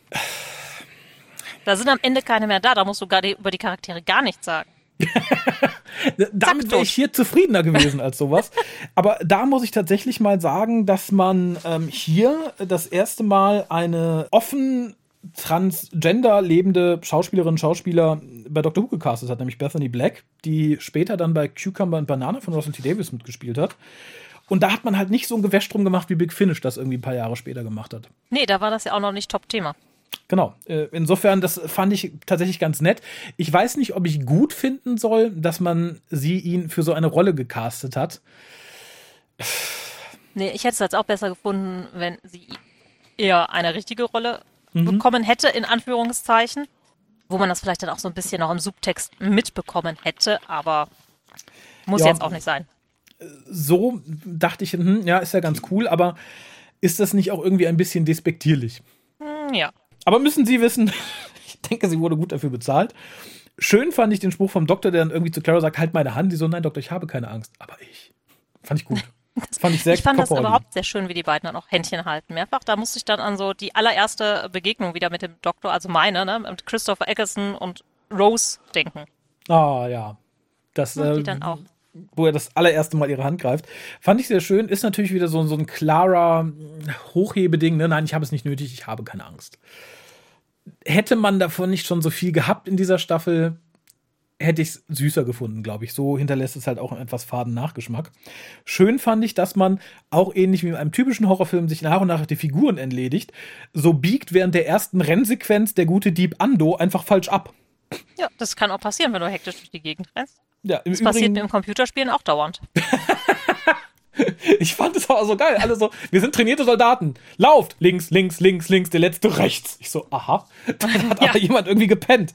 Da sind am Ende keine mehr da, da musst du gar die, über die Charaktere gar nichts sagen. (laughs) Damit wäre ich hier zufriedener gewesen als sowas. Aber da muss ich tatsächlich mal sagen, dass man ähm, hier das erste Mal eine offen transgender lebende Schauspielerin, Schauspieler bei Dr. Who gecastet hat, nämlich Bethany Black, die später dann bei Cucumber und Banane von Russell T. Davis mitgespielt hat. Und da hat man halt nicht so ein Gewäsch drum gemacht, wie Big Finish das irgendwie ein paar Jahre später gemacht hat. Nee, da war das ja auch noch nicht Top-Thema. Genau. Äh, insofern, das fand ich tatsächlich ganz nett. Ich weiß nicht, ob ich gut finden soll, dass man sie ihn für so eine Rolle gecastet hat. Nee, ich hätte es jetzt auch besser gefunden, wenn sie eher eine richtige Rolle mhm. bekommen hätte, in Anführungszeichen. Wo man das vielleicht dann auch so ein bisschen noch im Subtext mitbekommen hätte, aber muss ja, jetzt auch nicht sein. So dachte ich, hm, ja, ist ja ganz cool, aber ist das nicht auch irgendwie ein bisschen despektierlich? Hm, ja. Aber müssen Sie wissen, (laughs) ich denke, sie wurde gut dafür bezahlt. Schön fand ich den Spruch vom Doktor, der dann irgendwie zu Clara sagt, halt meine Hand. Die so, nein, Doktor, ich habe keine Angst. Aber ich. Fand ich gut. (laughs) Das fand ich sehr Ich fand das überhaupt sehr schön, wie die beiden dann auch Händchen halten. Mehrfach. Da musste ich dann an so die allererste Begegnung wieder mit dem Doktor, also meine, ne, mit Christopher Eccleston und Rose denken. Ah, ja. Das, und die äh, dann auch wo er das allererste Mal ihre Hand greift. Fand ich sehr schön. Ist natürlich wieder so, so ein klarer Hochhebeding. Ne? Nein, ich habe es nicht nötig, ich habe keine Angst. Hätte man davon nicht schon so viel gehabt in dieser Staffel, hätte ich es süßer gefunden, glaube ich. So hinterlässt es halt auch einen etwas faden Nachgeschmack. Schön fand ich, dass man auch ähnlich wie in einem typischen Horrorfilm sich nach und nach die Figuren entledigt. So biegt während der ersten Rennsequenz der gute Dieb Ando einfach falsch ab. Ja, das kann auch passieren, wenn du hektisch durch die Gegend rennst. Ja, im das Übrigen, passiert mir im Computerspielen auch dauernd. (laughs) ich fand es aber so geil. Alle so, wir sind trainierte Soldaten. Lauft! Links, links, links, links, der letzte rechts. Ich so, aha. (laughs) Dann hat ja. aber jemand irgendwie gepennt.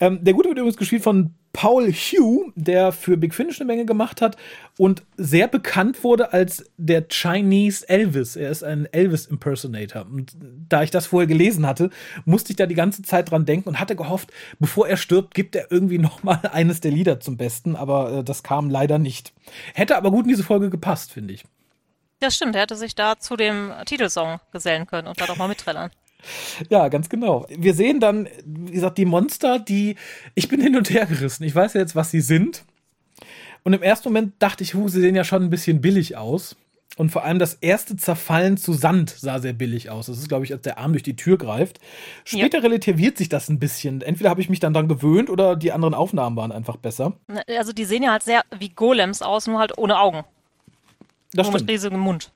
Ähm, der Gute wird übrigens gespielt von Paul Hugh, der für Big Finish eine Menge gemacht hat und sehr bekannt wurde als der Chinese Elvis. Er ist ein Elvis-Impersonator. Und da ich das vorher gelesen hatte, musste ich da die ganze Zeit dran denken und hatte gehofft, bevor er stirbt, gibt er irgendwie (laughs) noch mal eines der Lieder zum Besten. Aber äh, das kam leider nicht. Hätte aber gut in diese Folge gepasst, finde ich. Ja, stimmt. Er hätte sich da zu dem Titelsong gesellen können und da doch mal mitträllern. Ja, ganz genau. Wir sehen dann, wie gesagt, die Monster, die. Ich bin hin und her gerissen. Ich weiß ja jetzt, was sie sind. Und im ersten Moment dachte ich, hu, sie sehen ja schon ein bisschen billig aus. Und vor allem das erste Zerfallen zu Sand sah sehr billig aus. Das ist, glaube ich, als der Arm durch die Tür greift. Später ja. relativiert sich das ein bisschen. Entweder habe ich mich dann daran gewöhnt oder die anderen Aufnahmen waren einfach besser. Also die sehen ja halt sehr wie Golems aus, nur halt ohne Augen. Das nur stimmt. mit riesigem Mund.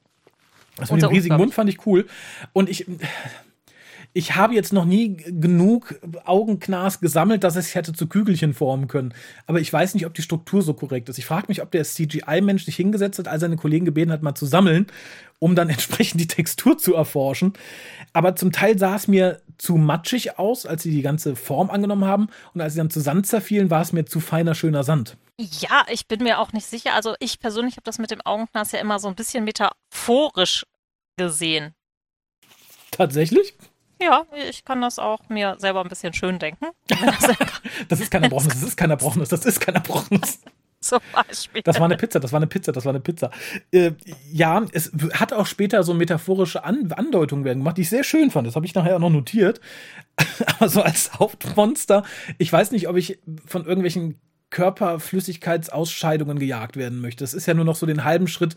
Das mit dem riesigen Mund fand ich cool. Und ich, ich habe jetzt noch nie genug Augenknas gesammelt, dass es hätte zu Kügelchen formen können. Aber ich weiß nicht, ob die Struktur so korrekt ist. Ich frage mich, ob der CGI-Mensch sich hingesetzt hat, all seine Kollegen gebeten hat, mal zu sammeln, um dann (laughs) entsprechend die Textur zu erforschen. Aber zum Teil sah es mir zu matschig aus, als sie die ganze Form angenommen haben. Und als sie dann zu Sand zerfielen, war es mir zu feiner, schöner Sand. Ja, ich bin mir auch nicht sicher. Also ich persönlich habe das mit dem Augenknas ja immer so ein bisschen metaphorisch gesehen. Tatsächlich? Ja, ich kann das auch mir selber ein bisschen schön denken. (laughs) das ist kein Erbrochenes, das ist kein Erbrochenes, das ist kein Erbrochenes. (laughs) Zum Beispiel. Das war eine Pizza, das war eine Pizza, das war eine Pizza. Äh, ja, es hat auch später so metaphorische An Andeutungen werden gemacht, die ich sehr schön fand. Das habe ich nachher auch noch notiert. (laughs) Aber so als Hauptmonster, ich weiß nicht, ob ich von irgendwelchen Körperflüssigkeitsausscheidungen gejagt werden möchte. Das ist ja nur noch so den halben Schritt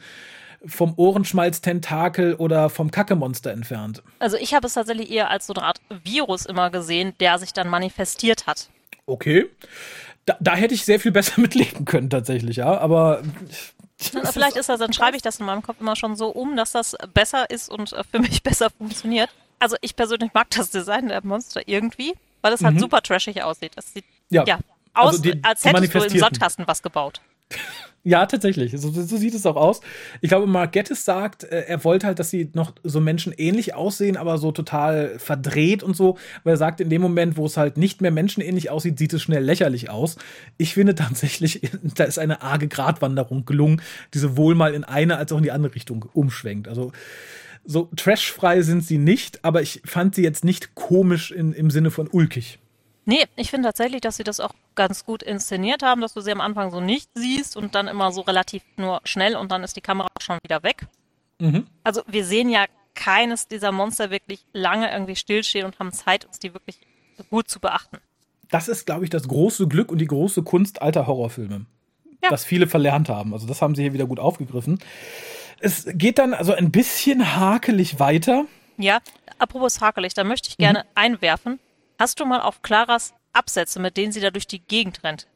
vom Ohrenschmalz-Tentakel oder vom Kackemonster entfernt. Also ich habe es tatsächlich eher als so eine Art Virus immer gesehen, der sich dann manifestiert hat. Okay. Da, da hätte ich sehr viel (laughs) besser mit leben können, tatsächlich, ja. Aber. Vielleicht ist das, dann schreibe ich das in meinem Kopf immer schon so um, dass das besser ist und für mich (laughs) besser funktioniert. Also ich persönlich mag das Design der Monster irgendwie, weil es halt mhm. super trashig aussieht. Es sieht ja, ja aus, also die, als hättest du im Sandkasten was gebaut. Ja, tatsächlich. So, so, sieht es auch aus. Ich glaube, Mark Gettis sagt, äh, er wollte halt, dass sie noch so menschenähnlich aussehen, aber so total verdreht und so. Weil er sagt, in dem Moment, wo es halt nicht mehr menschenähnlich aussieht, sieht es schnell lächerlich aus. Ich finde tatsächlich, (laughs) da ist eine arge Gratwanderung gelungen, die sowohl mal in eine als auch in die andere Richtung umschwenkt. Also so trashfrei sind sie nicht, aber ich fand sie jetzt nicht komisch in, im Sinne von ulkig. Nee, ich finde tatsächlich, dass sie das auch ganz gut inszeniert haben, dass du sie am Anfang so nicht siehst und dann immer so relativ nur schnell und dann ist die Kamera schon wieder weg. Mhm. Also wir sehen ja keines dieser Monster wirklich lange irgendwie stillstehen und haben Zeit, uns die wirklich gut zu beachten. Das ist, glaube ich, das große Glück und die große Kunst alter Horrorfilme. Ja. Das viele verlernt haben. Also das haben sie hier wieder gut aufgegriffen. Es geht dann also ein bisschen hakelig weiter. Ja, apropos hakelig, da möchte ich gerne mhm. einwerfen, Hast du mal auf Claras Absätze, mit denen sie da durch die Gegend rennt,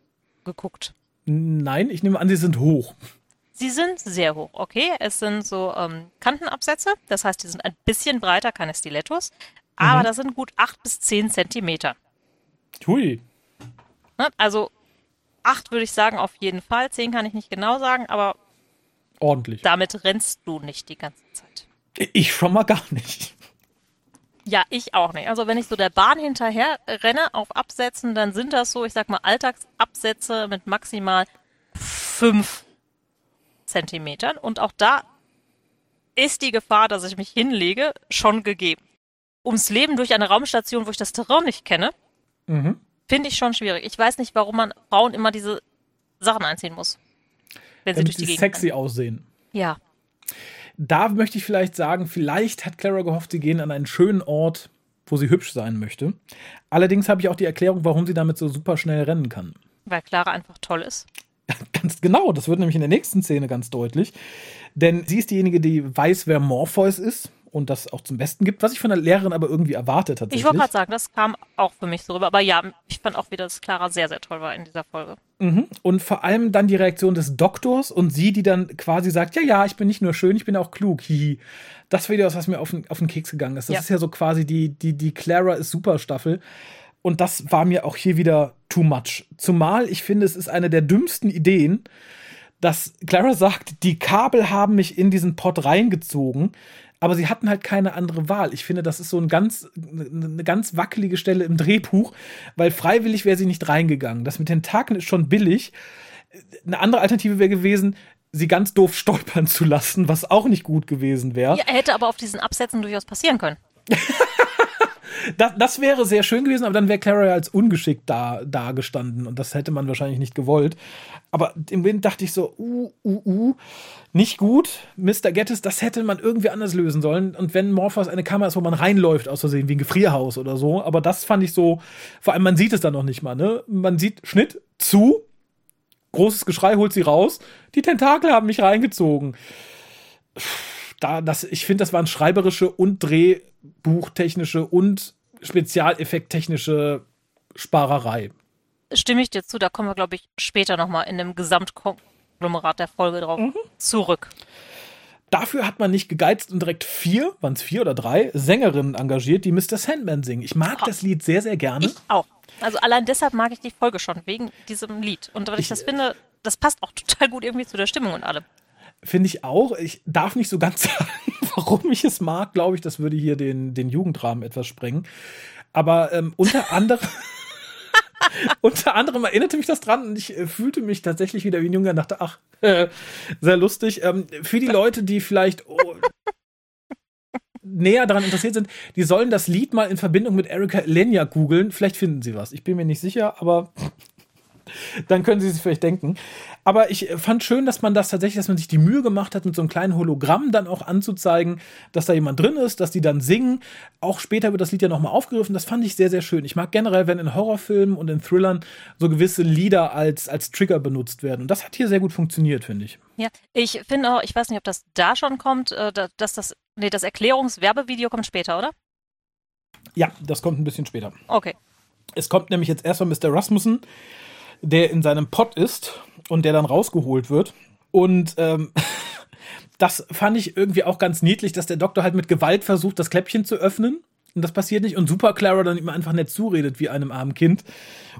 geguckt? Nein, ich nehme an, sie sind hoch. Sie sind sehr hoch, okay. Es sind so ähm, Kantenabsätze, das heißt, die sind ein bisschen breiter, keine Stilettos, aber mhm. das sind gut acht bis zehn Zentimeter. Hui. Ne? Also acht würde ich sagen auf jeden Fall, zehn kann ich nicht genau sagen, aber ordentlich. Damit rennst du nicht die ganze Zeit. Ich schon mal gar nicht. Ja, ich auch nicht. Also wenn ich so der Bahn hinterher renne auf Absätzen, dann sind das so, ich sag mal, Alltagsabsätze mit maximal fünf Zentimetern. Und auch da ist die Gefahr, dass ich mich hinlege, schon gegeben. Ums Leben durch eine Raumstation, wo ich das Terrain nicht kenne, mhm. finde ich schon schwierig. Ich weiß nicht, warum man Frauen immer diese Sachen einziehen muss. Wenn Damit sie durch die Gegend sexy rennen. aussehen. Ja. Da möchte ich vielleicht sagen, vielleicht hat Clara gehofft, sie gehen an einen schönen Ort, wo sie hübsch sein möchte. Allerdings habe ich auch die Erklärung, warum sie damit so super schnell rennen kann. Weil Clara einfach toll ist. (laughs) Ganz genau, das wird nämlich in der nächsten Szene ganz deutlich. Denn sie ist diejenige, die weiß, wer Morpheus ist und das auch zum Besten gibt, was ich von der Lehrerin aber irgendwie erwartet hat. Ich wollte gerade sagen, das kam auch für mich so rüber. Aber ja, ich fand auch wieder, dass Clara sehr, sehr toll war in dieser Folge. Mhm. Und vor allem dann die Reaktion des Doktors und sie, die dann quasi sagt, ja, ja, ich bin nicht nur schön, ich bin auch klug. Hihi. Das war wieder was, was mir auf den, auf den Keks gegangen ist. Das ja. ist ja so quasi die, die, die Clara ist super Staffel. Und das war mir auch hier wieder too much. Zumal ich finde, es ist eine der dümmsten Ideen, dass Clara sagt, die Kabel haben mich in diesen Pott reingezogen aber sie hatten halt keine andere Wahl. Ich finde, das ist so ein ganz, eine ganz wackelige Stelle im Drehbuch, weil freiwillig wäre sie nicht reingegangen. Das mit den Taken ist schon billig. Eine andere Alternative wäre gewesen, sie ganz doof stolpern zu lassen, was auch nicht gut gewesen wäre. Ja, hätte aber auf diesen Absätzen durchaus passieren können. (laughs) das, das wäre sehr schön gewesen, aber dann wäre Clara als ungeschickt da, da gestanden und das hätte man wahrscheinlich nicht gewollt. Aber im Wind dachte ich so, uh, uh, uh, nicht gut. Mr. Gettis, das hätte man irgendwie anders lösen sollen. Und wenn Morphos eine Kamera ist, wo man reinläuft, aus Versehen, wie ein Gefrierhaus oder so. Aber das fand ich so, vor allem man sieht es dann noch nicht mal, ne? Man sieht Schnitt zu, großes Geschrei holt sie raus, die Tentakel haben mich reingezogen. Da, das, ich finde, das waren schreiberische und drehbuchtechnische und spezialeffekttechnische Sparerei stimme ich dir zu, da kommen wir, glaube ich, später nochmal in dem Gesamtkonglomerat der Folge drauf mhm. zurück. Dafür hat man nicht gegeizt und direkt vier, waren es vier oder drei, Sängerinnen engagiert, die Mr. Sandman singen. Ich mag oh. das Lied sehr, sehr gerne. Ich auch. Also allein deshalb mag ich die Folge schon, wegen diesem Lied. Und weil ich, ich das finde, das passt auch total gut irgendwie zu der Stimmung und allem. Finde ich auch. Ich darf nicht so ganz (laughs) sagen, warum ich es mag, glaube ich, das würde hier den, den Jugendrahmen etwas sprengen. Aber ähm, unter anderem. (laughs) Unter anderem erinnerte mich das dran und ich äh, fühlte mich tatsächlich wieder wie ein Junge und dachte, ach, äh, (laughs) sehr lustig. Ähm, für die Leute, die vielleicht oh, näher daran interessiert sind, die sollen das Lied mal in Verbindung mit Erika Lenya googeln. Vielleicht finden sie was. Ich bin mir nicht sicher, aber (laughs) dann können Sie sich vielleicht denken. Aber ich fand schön, dass man das tatsächlich, dass man sich die Mühe gemacht hat, mit so einem kleinen Hologramm dann auch anzuzeigen, dass da jemand drin ist, dass die dann singen. Auch später wird das Lied ja nochmal aufgegriffen. Das fand ich sehr, sehr schön. Ich mag generell, wenn in Horrorfilmen und in Thrillern so gewisse Lieder als, als Trigger benutzt werden. Und das hat hier sehr gut funktioniert, finde ich. Ja, ich finde auch, ich weiß nicht, ob das da schon kommt, äh, dass das, nee, das Erklärungswerbevideo kommt später, oder? Ja, das kommt ein bisschen später. Okay. Es kommt nämlich jetzt erstmal Mr. Rasmussen, der in seinem Pott ist und der dann rausgeholt wird. Und ähm, (laughs) das fand ich irgendwie auch ganz niedlich, dass der Doktor halt mit Gewalt versucht, das Kläppchen zu öffnen. Und das passiert nicht. Und Super Clara dann immer einfach nett zuredet wie einem armen Kind.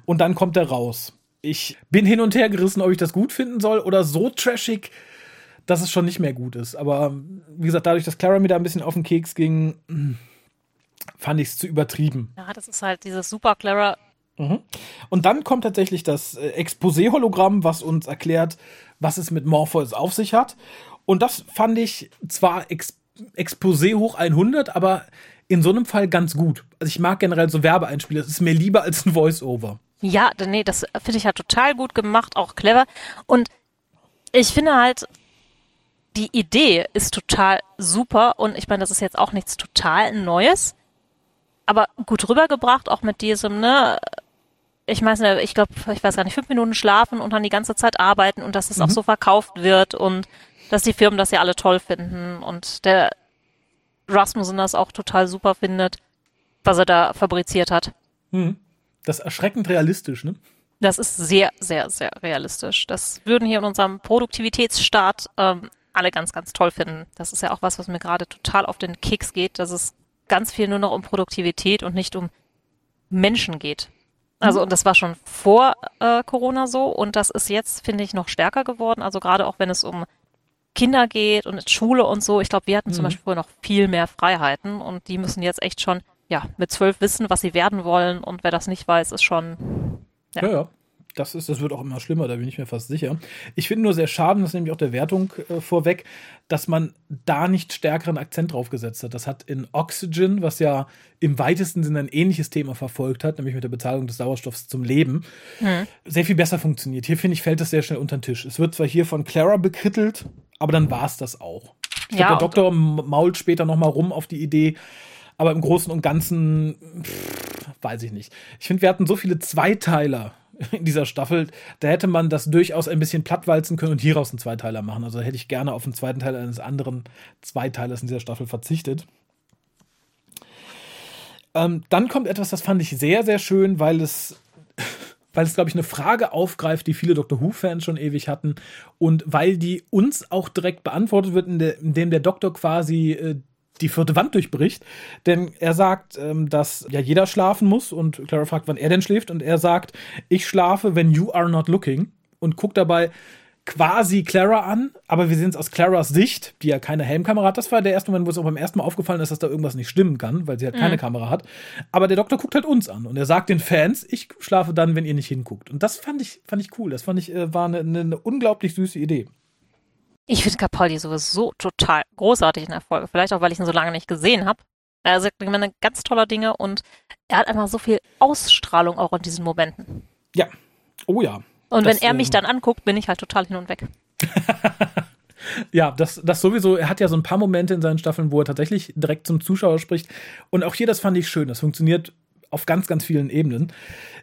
Und dann kommt er raus. Ich bin hin und her gerissen, ob ich das gut finden soll oder so trashig, dass es schon nicht mehr gut ist. Aber wie gesagt, dadurch, dass Clara mir da ein bisschen auf den Keks ging, fand ich es zu übertrieben. Ja, das ist halt dieses Super Clara. Mhm. Und dann kommt tatsächlich das äh, Exposé-Hologramm, was uns erklärt, was es mit Morpheus auf sich hat. Und das fand ich zwar Ex Exposé hoch 100, aber in so einem Fall ganz gut. Also ich mag generell so Werbeeinspiele. Es ist mir lieber als ein Voice-Over. Ja, nee, das finde ich halt total gut gemacht, auch clever. Und ich finde halt, die Idee ist total super. Und ich meine, das ist jetzt auch nichts total Neues aber gut rübergebracht, auch mit diesem, ne, ich meine, ich glaube, ich weiß gar nicht, fünf Minuten schlafen und dann die ganze Zeit arbeiten und dass es mhm. auch so verkauft wird und dass die Firmen das ja alle toll finden und der Rasmussen das auch total super findet, was er da fabriziert hat. Mhm. Das ist erschreckend realistisch, ne? Das ist sehr, sehr, sehr realistisch. Das würden hier in unserem Produktivitätsstaat ähm, alle ganz, ganz toll finden. Das ist ja auch was, was mir gerade total auf den Keks geht, dass es ganz viel nur noch um Produktivität und nicht um Menschen geht. Also, und das war schon vor äh, Corona so und das ist jetzt, finde ich, noch stärker geworden. Also gerade auch wenn es um Kinder geht und Schule und so. Ich glaube, wir hatten mhm. zum Beispiel früher noch viel mehr Freiheiten und die müssen jetzt echt schon, ja, mit zwölf wissen, was sie werden wollen und wer das nicht weiß, ist schon. Ja, ja. ja. Das, ist, das wird auch immer schlimmer, da bin ich mir fast sicher. Ich finde nur sehr schade, das nehme ich auch der Wertung äh, vorweg, dass man da nicht stärkeren Akzent drauf gesetzt hat. Das hat in Oxygen, was ja im weitesten Sinne ein ähnliches Thema verfolgt hat, nämlich mit der Bezahlung des Sauerstoffs zum Leben, mhm. sehr viel besser funktioniert. Hier finde ich, fällt das sehr schnell unter den Tisch. Es wird zwar hier von Clara bekrittelt, aber dann war es das auch. Ich ja, glaube, der Doktor mault später nochmal rum auf die Idee, aber im Großen und Ganzen, pff, weiß ich nicht. Ich finde, wir hatten so viele Zweiteiler (laughs) in dieser Staffel, da hätte man das durchaus ein bisschen plattwalzen können und hieraus einen Zweiteiler machen. Also hätte ich gerne auf einen zweiten Teil eines anderen Zweiteilers in dieser Staffel verzichtet. Ähm, dann kommt etwas, das fand ich sehr, sehr schön, weil es, (laughs) weil es, glaube ich, eine Frage aufgreift, die viele Doctor Who-Fans schon ewig hatten und weil die uns auch direkt beantwortet wird, indem der Doktor quasi äh, die vierte Wand durchbricht. Denn er sagt, ähm, dass ja jeder schlafen muss und Clara fragt, wann er denn schläft und er sagt, ich schlafe, wenn you are not looking und guckt dabei quasi Clara an, aber wir sehen es aus Claras Sicht, die ja keine Helmkamera hat. Das war der erste Moment, wo es auch beim ersten Mal aufgefallen ist, dass da irgendwas nicht stimmen kann, weil sie halt mhm. keine Kamera hat. Aber der Doktor guckt halt uns an und er sagt den Fans, ich schlafe dann, wenn ihr nicht hinguckt. Und das fand ich, fand ich cool. Das fand ich, äh, war eine, eine unglaublich süße Idee. Ich finde Capaldi sowieso total großartig in der Folge. Vielleicht auch, weil ich ihn so lange nicht gesehen habe. Er sagt immer ganz tolle Dinge und er hat einfach so viel Ausstrahlung auch in diesen Momenten. Ja. Oh ja. Und das, wenn er mich ähm, dann anguckt, bin ich halt total hin und weg. (laughs) ja, das, das sowieso. Er hat ja so ein paar Momente in seinen Staffeln, wo er tatsächlich direkt zum Zuschauer spricht. Und auch hier, das fand ich schön. Das funktioniert auf ganz, ganz vielen Ebenen.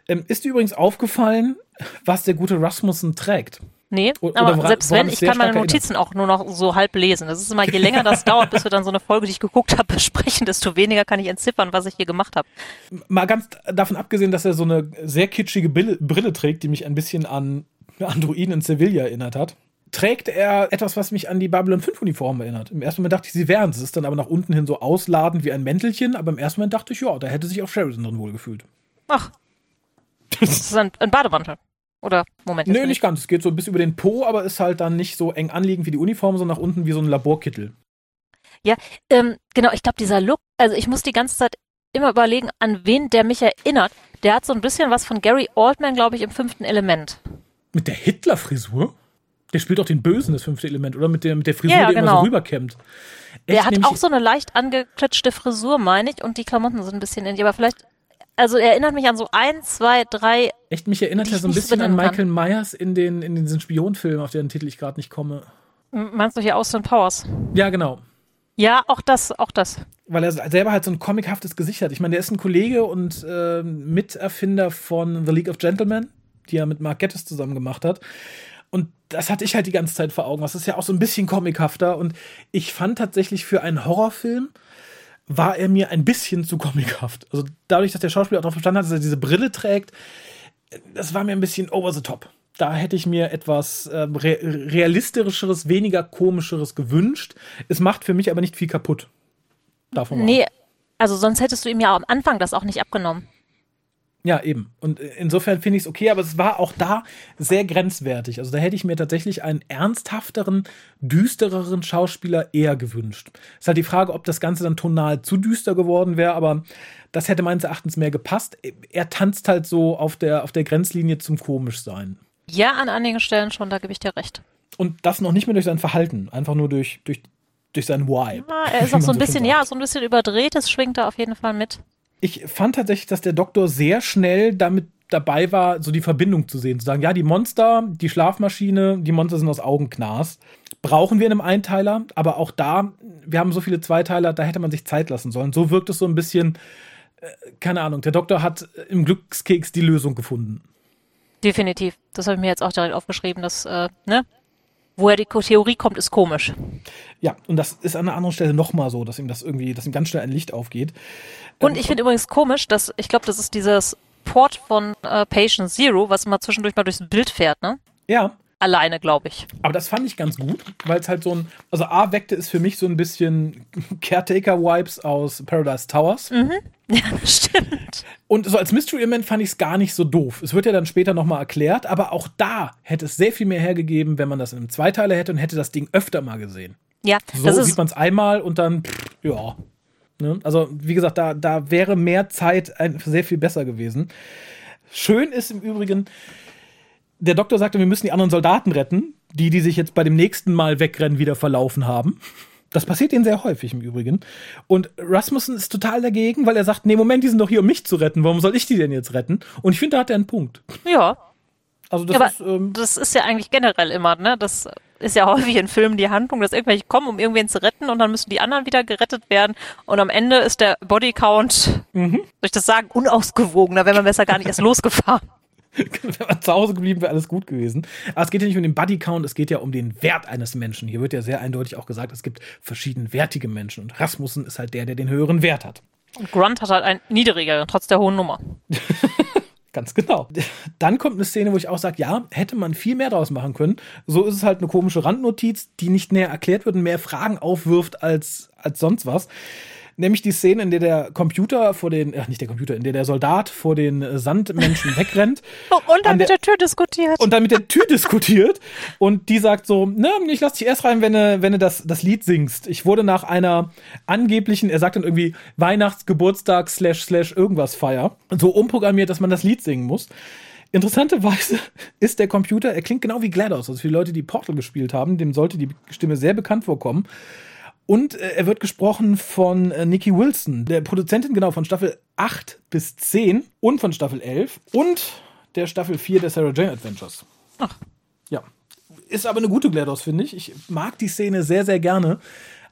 Ähm, ist dir übrigens aufgefallen, was der gute Rasmussen trägt? Nee, oder aber woran, selbst wenn, ich kann meine Notizen erinnert. auch nur noch so halb lesen. Das ist immer, je länger das (laughs) dauert, bis wir dann so eine Folge, die ich geguckt habe, besprechen, desto weniger kann ich entziffern, was ich hier gemacht habe. Mal ganz davon abgesehen, dass er so eine sehr kitschige Brille, Brille trägt, die mich ein bisschen an Androiden in Sevilla erinnert hat trägt er etwas, was mich an die Babylon 5 Uniform erinnert. Im ersten Moment dachte ich, sie wären es. Es ist dann aber nach unten hin so ausladend wie ein Mäntelchen, aber im ersten Moment dachte ich, ja, da hätte sich auch Sheridan drin wohlgefühlt. Ach. Das ist ein, ein Bademantel. Oder Moment. Nö, nicht ganz. Es geht so bis über den Po, aber ist halt dann nicht so eng anliegend wie die Uniform, sondern nach unten wie so ein Laborkittel. Ja, ähm, genau, ich glaube, dieser Look, also ich muss die ganze Zeit immer überlegen, an wen der mich erinnert. Der hat so ein bisschen was von Gary Oldman, glaube ich, im fünften Element. Mit der Hitler-Frisur? Der spielt auch den Bösen, das fünfte Element, oder? Mit der, mit der Frisur, ja, die genau. immer so rüberkämmt. Der hat auch so eine leicht angeklitschte Frisur, meine ich, und die Klamotten sind ein bisschen ähnlich, aber vielleicht Also er erinnert mich an so ein, zwei, drei. Echt, mich erinnert er so ein bisschen an Michael Myers in den in diesen Spionfilmen, auf deren Titel ich gerade nicht komme. Meinst du hier Austin Powers? Ja, genau. Ja, auch das, auch das. Weil er selber halt so ein comichaftes Gesicht hat. Ich meine, der ist ein Kollege und äh, Miterfinder von The League of Gentlemen, die er mit Mark Gettis zusammen gemacht hat. Und das hatte ich halt die ganze Zeit vor Augen. Das ist ja auch so ein bisschen comichafter. Und ich fand tatsächlich für einen Horrorfilm war er mir ein bisschen zu comichaft. Also dadurch, dass der Schauspieler auch darauf verstanden hat, dass er diese Brille trägt, das war mir ein bisschen over the top. Da hätte ich mir etwas äh, re realistischeres, weniger komischeres gewünscht. Es macht für mich aber nicht viel kaputt. Davon. Nee, also sonst hättest du ihm ja am Anfang das auch nicht abgenommen. Ja, eben. Und insofern finde ich es okay, aber es war auch da sehr grenzwertig. Also da hätte ich mir tatsächlich einen ernsthafteren, düstereren Schauspieler eher gewünscht. Ist halt die Frage, ob das Ganze dann tonal zu düster geworden wäre, aber das hätte meines Erachtens mehr gepasst. Er tanzt halt so auf der, auf der Grenzlinie zum Komischsein. Ja, an einigen Stellen schon, da gebe ich dir recht. Und das noch nicht mehr durch sein Verhalten, einfach nur durch, durch, durch seinen Vibe. Ja, er ist auch (laughs) so ein bisschen, sagt. ja, so ein bisschen überdreht, das schwingt da auf jeden Fall mit. Ich fand tatsächlich, dass der Doktor sehr schnell damit dabei war, so die Verbindung zu sehen. Zu sagen, ja, die Monster, die Schlafmaschine, die Monster sind aus Augenknas. Brauchen wir in einem Einteiler, aber auch da, wir haben so viele Zweiteiler, da hätte man sich Zeit lassen sollen. So wirkt es so ein bisschen, äh, keine Ahnung, der Doktor hat im Glückskeks die Lösung gefunden. Definitiv. Das habe ich mir jetzt auch direkt aufgeschrieben, dass, äh, ne? Woher die Theorie kommt, ist komisch. Ja, und das ist an einer anderen Stelle nochmal so, dass ihm das irgendwie, dass ihm ganz schnell ein Licht aufgeht. Und ich finde übrigens komisch, dass, ich glaube, das ist dieses Port von äh, Patient Zero, was immer zwischendurch mal durchs Bild fährt, ne? Ja, Alleine, glaube ich. Aber das fand ich ganz gut, weil es halt so ein, also A weckte es für mich so ein bisschen (laughs) Caretaker-Vibes aus Paradise Towers. (laughs) Ja, das stimmt. Und so als Mystery-Element fand ich es gar nicht so doof. Es wird ja dann später nochmal erklärt, aber auch da hätte es sehr viel mehr hergegeben, wenn man das in einem Zweiteiler hätte und hätte das Ding öfter mal gesehen. Ja, So das sieht ist, man es einmal und dann, pff, ja. Ne? Also, wie gesagt, da, da wäre mehr Zeit ein, sehr viel besser gewesen. Schön ist im Übrigen, der Doktor sagte, wir müssen die anderen Soldaten retten, die, die sich jetzt bei dem nächsten Mal wegrennen, wieder verlaufen haben. Das passiert ihnen sehr häufig im Übrigen. Und Rasmussen ist total dagegen, weil er sagt, nee, Moment, die sind doch hier, um mich zu retten. Warum soll ich die denn jetzt retten? Und ich finde, da hat er einen Punkt. ja. Also das Ja, ist, ähm, das ist ja eigentlich generell immer, ne? Das ist ja (laughs) häufig in Filmen die Handlung, dass irgendwelche kommen, um irgendwen zu retten und dann müssen die anderen wieder gerettet werden und am Ende ist der Bodycount, Mhm. soll ich das sagen, unausgewogen, da wäre man besser gar nicht erst (laughs) losgefahren. (laughs) Wenn man zu Hause geblieben wäre, alles gut gewesen. Aber es geht ja nicht um den Bodycount, es geht ja um den Wert eines Menschen. Hier wird ja sehr eindeutig auch gesagt, es gibt verschieden wertige Menschen. Und Rasmussen ist halt der, der den höheren Wert hat. Und Grunt hat halt einen niedrigeren, trotz der hohen Nummer. Ganz genau. Dann kommt eine Szene, wo ich auch sage, ja, hätte man viel mehr draus machen können. So ist es halt eine komische Randnotiz, die nicht näher erklärt wird und mehr Fragen aufwirft als, als sonst was. Nämlich die Szene, in der der Computer vor den, ach nicht der Computer, in der der Soldat vor den Sandmenschen (laughs) wegrennt. Und dann An mit der- der Tür diskutiert. und dann mit der Tür diskutiert und die sagt so, ne, ich lass dich erst rein, wenn du, wenn du das, das Lied singst. Ich wurde nach einer angeblichen, er sagt dann irgendwie Weihnachts-, Geburtstag, slash, slash, irgendwas Feier, so umprogrammiert, dass man das Lied singen muss. Interessanterweise (laughs) ist der Computer, er klingt genau wie GLaDOS, also für die Leute, die Portal gespielt haben, dem sollte die Stimme sehr bekannt vorkommen. Und äh, er wird gesprochen von äh, Nikki Wilson, der Produzentin genau von Staffel 8 bis 10 und von Staffel 11 und der Staffel 4 der Sarah Jane Adventures. Ach. Ja. Ist aber eine gute GLaDOS, finde ich. Ich mag die Szene sehr, sehr gerne.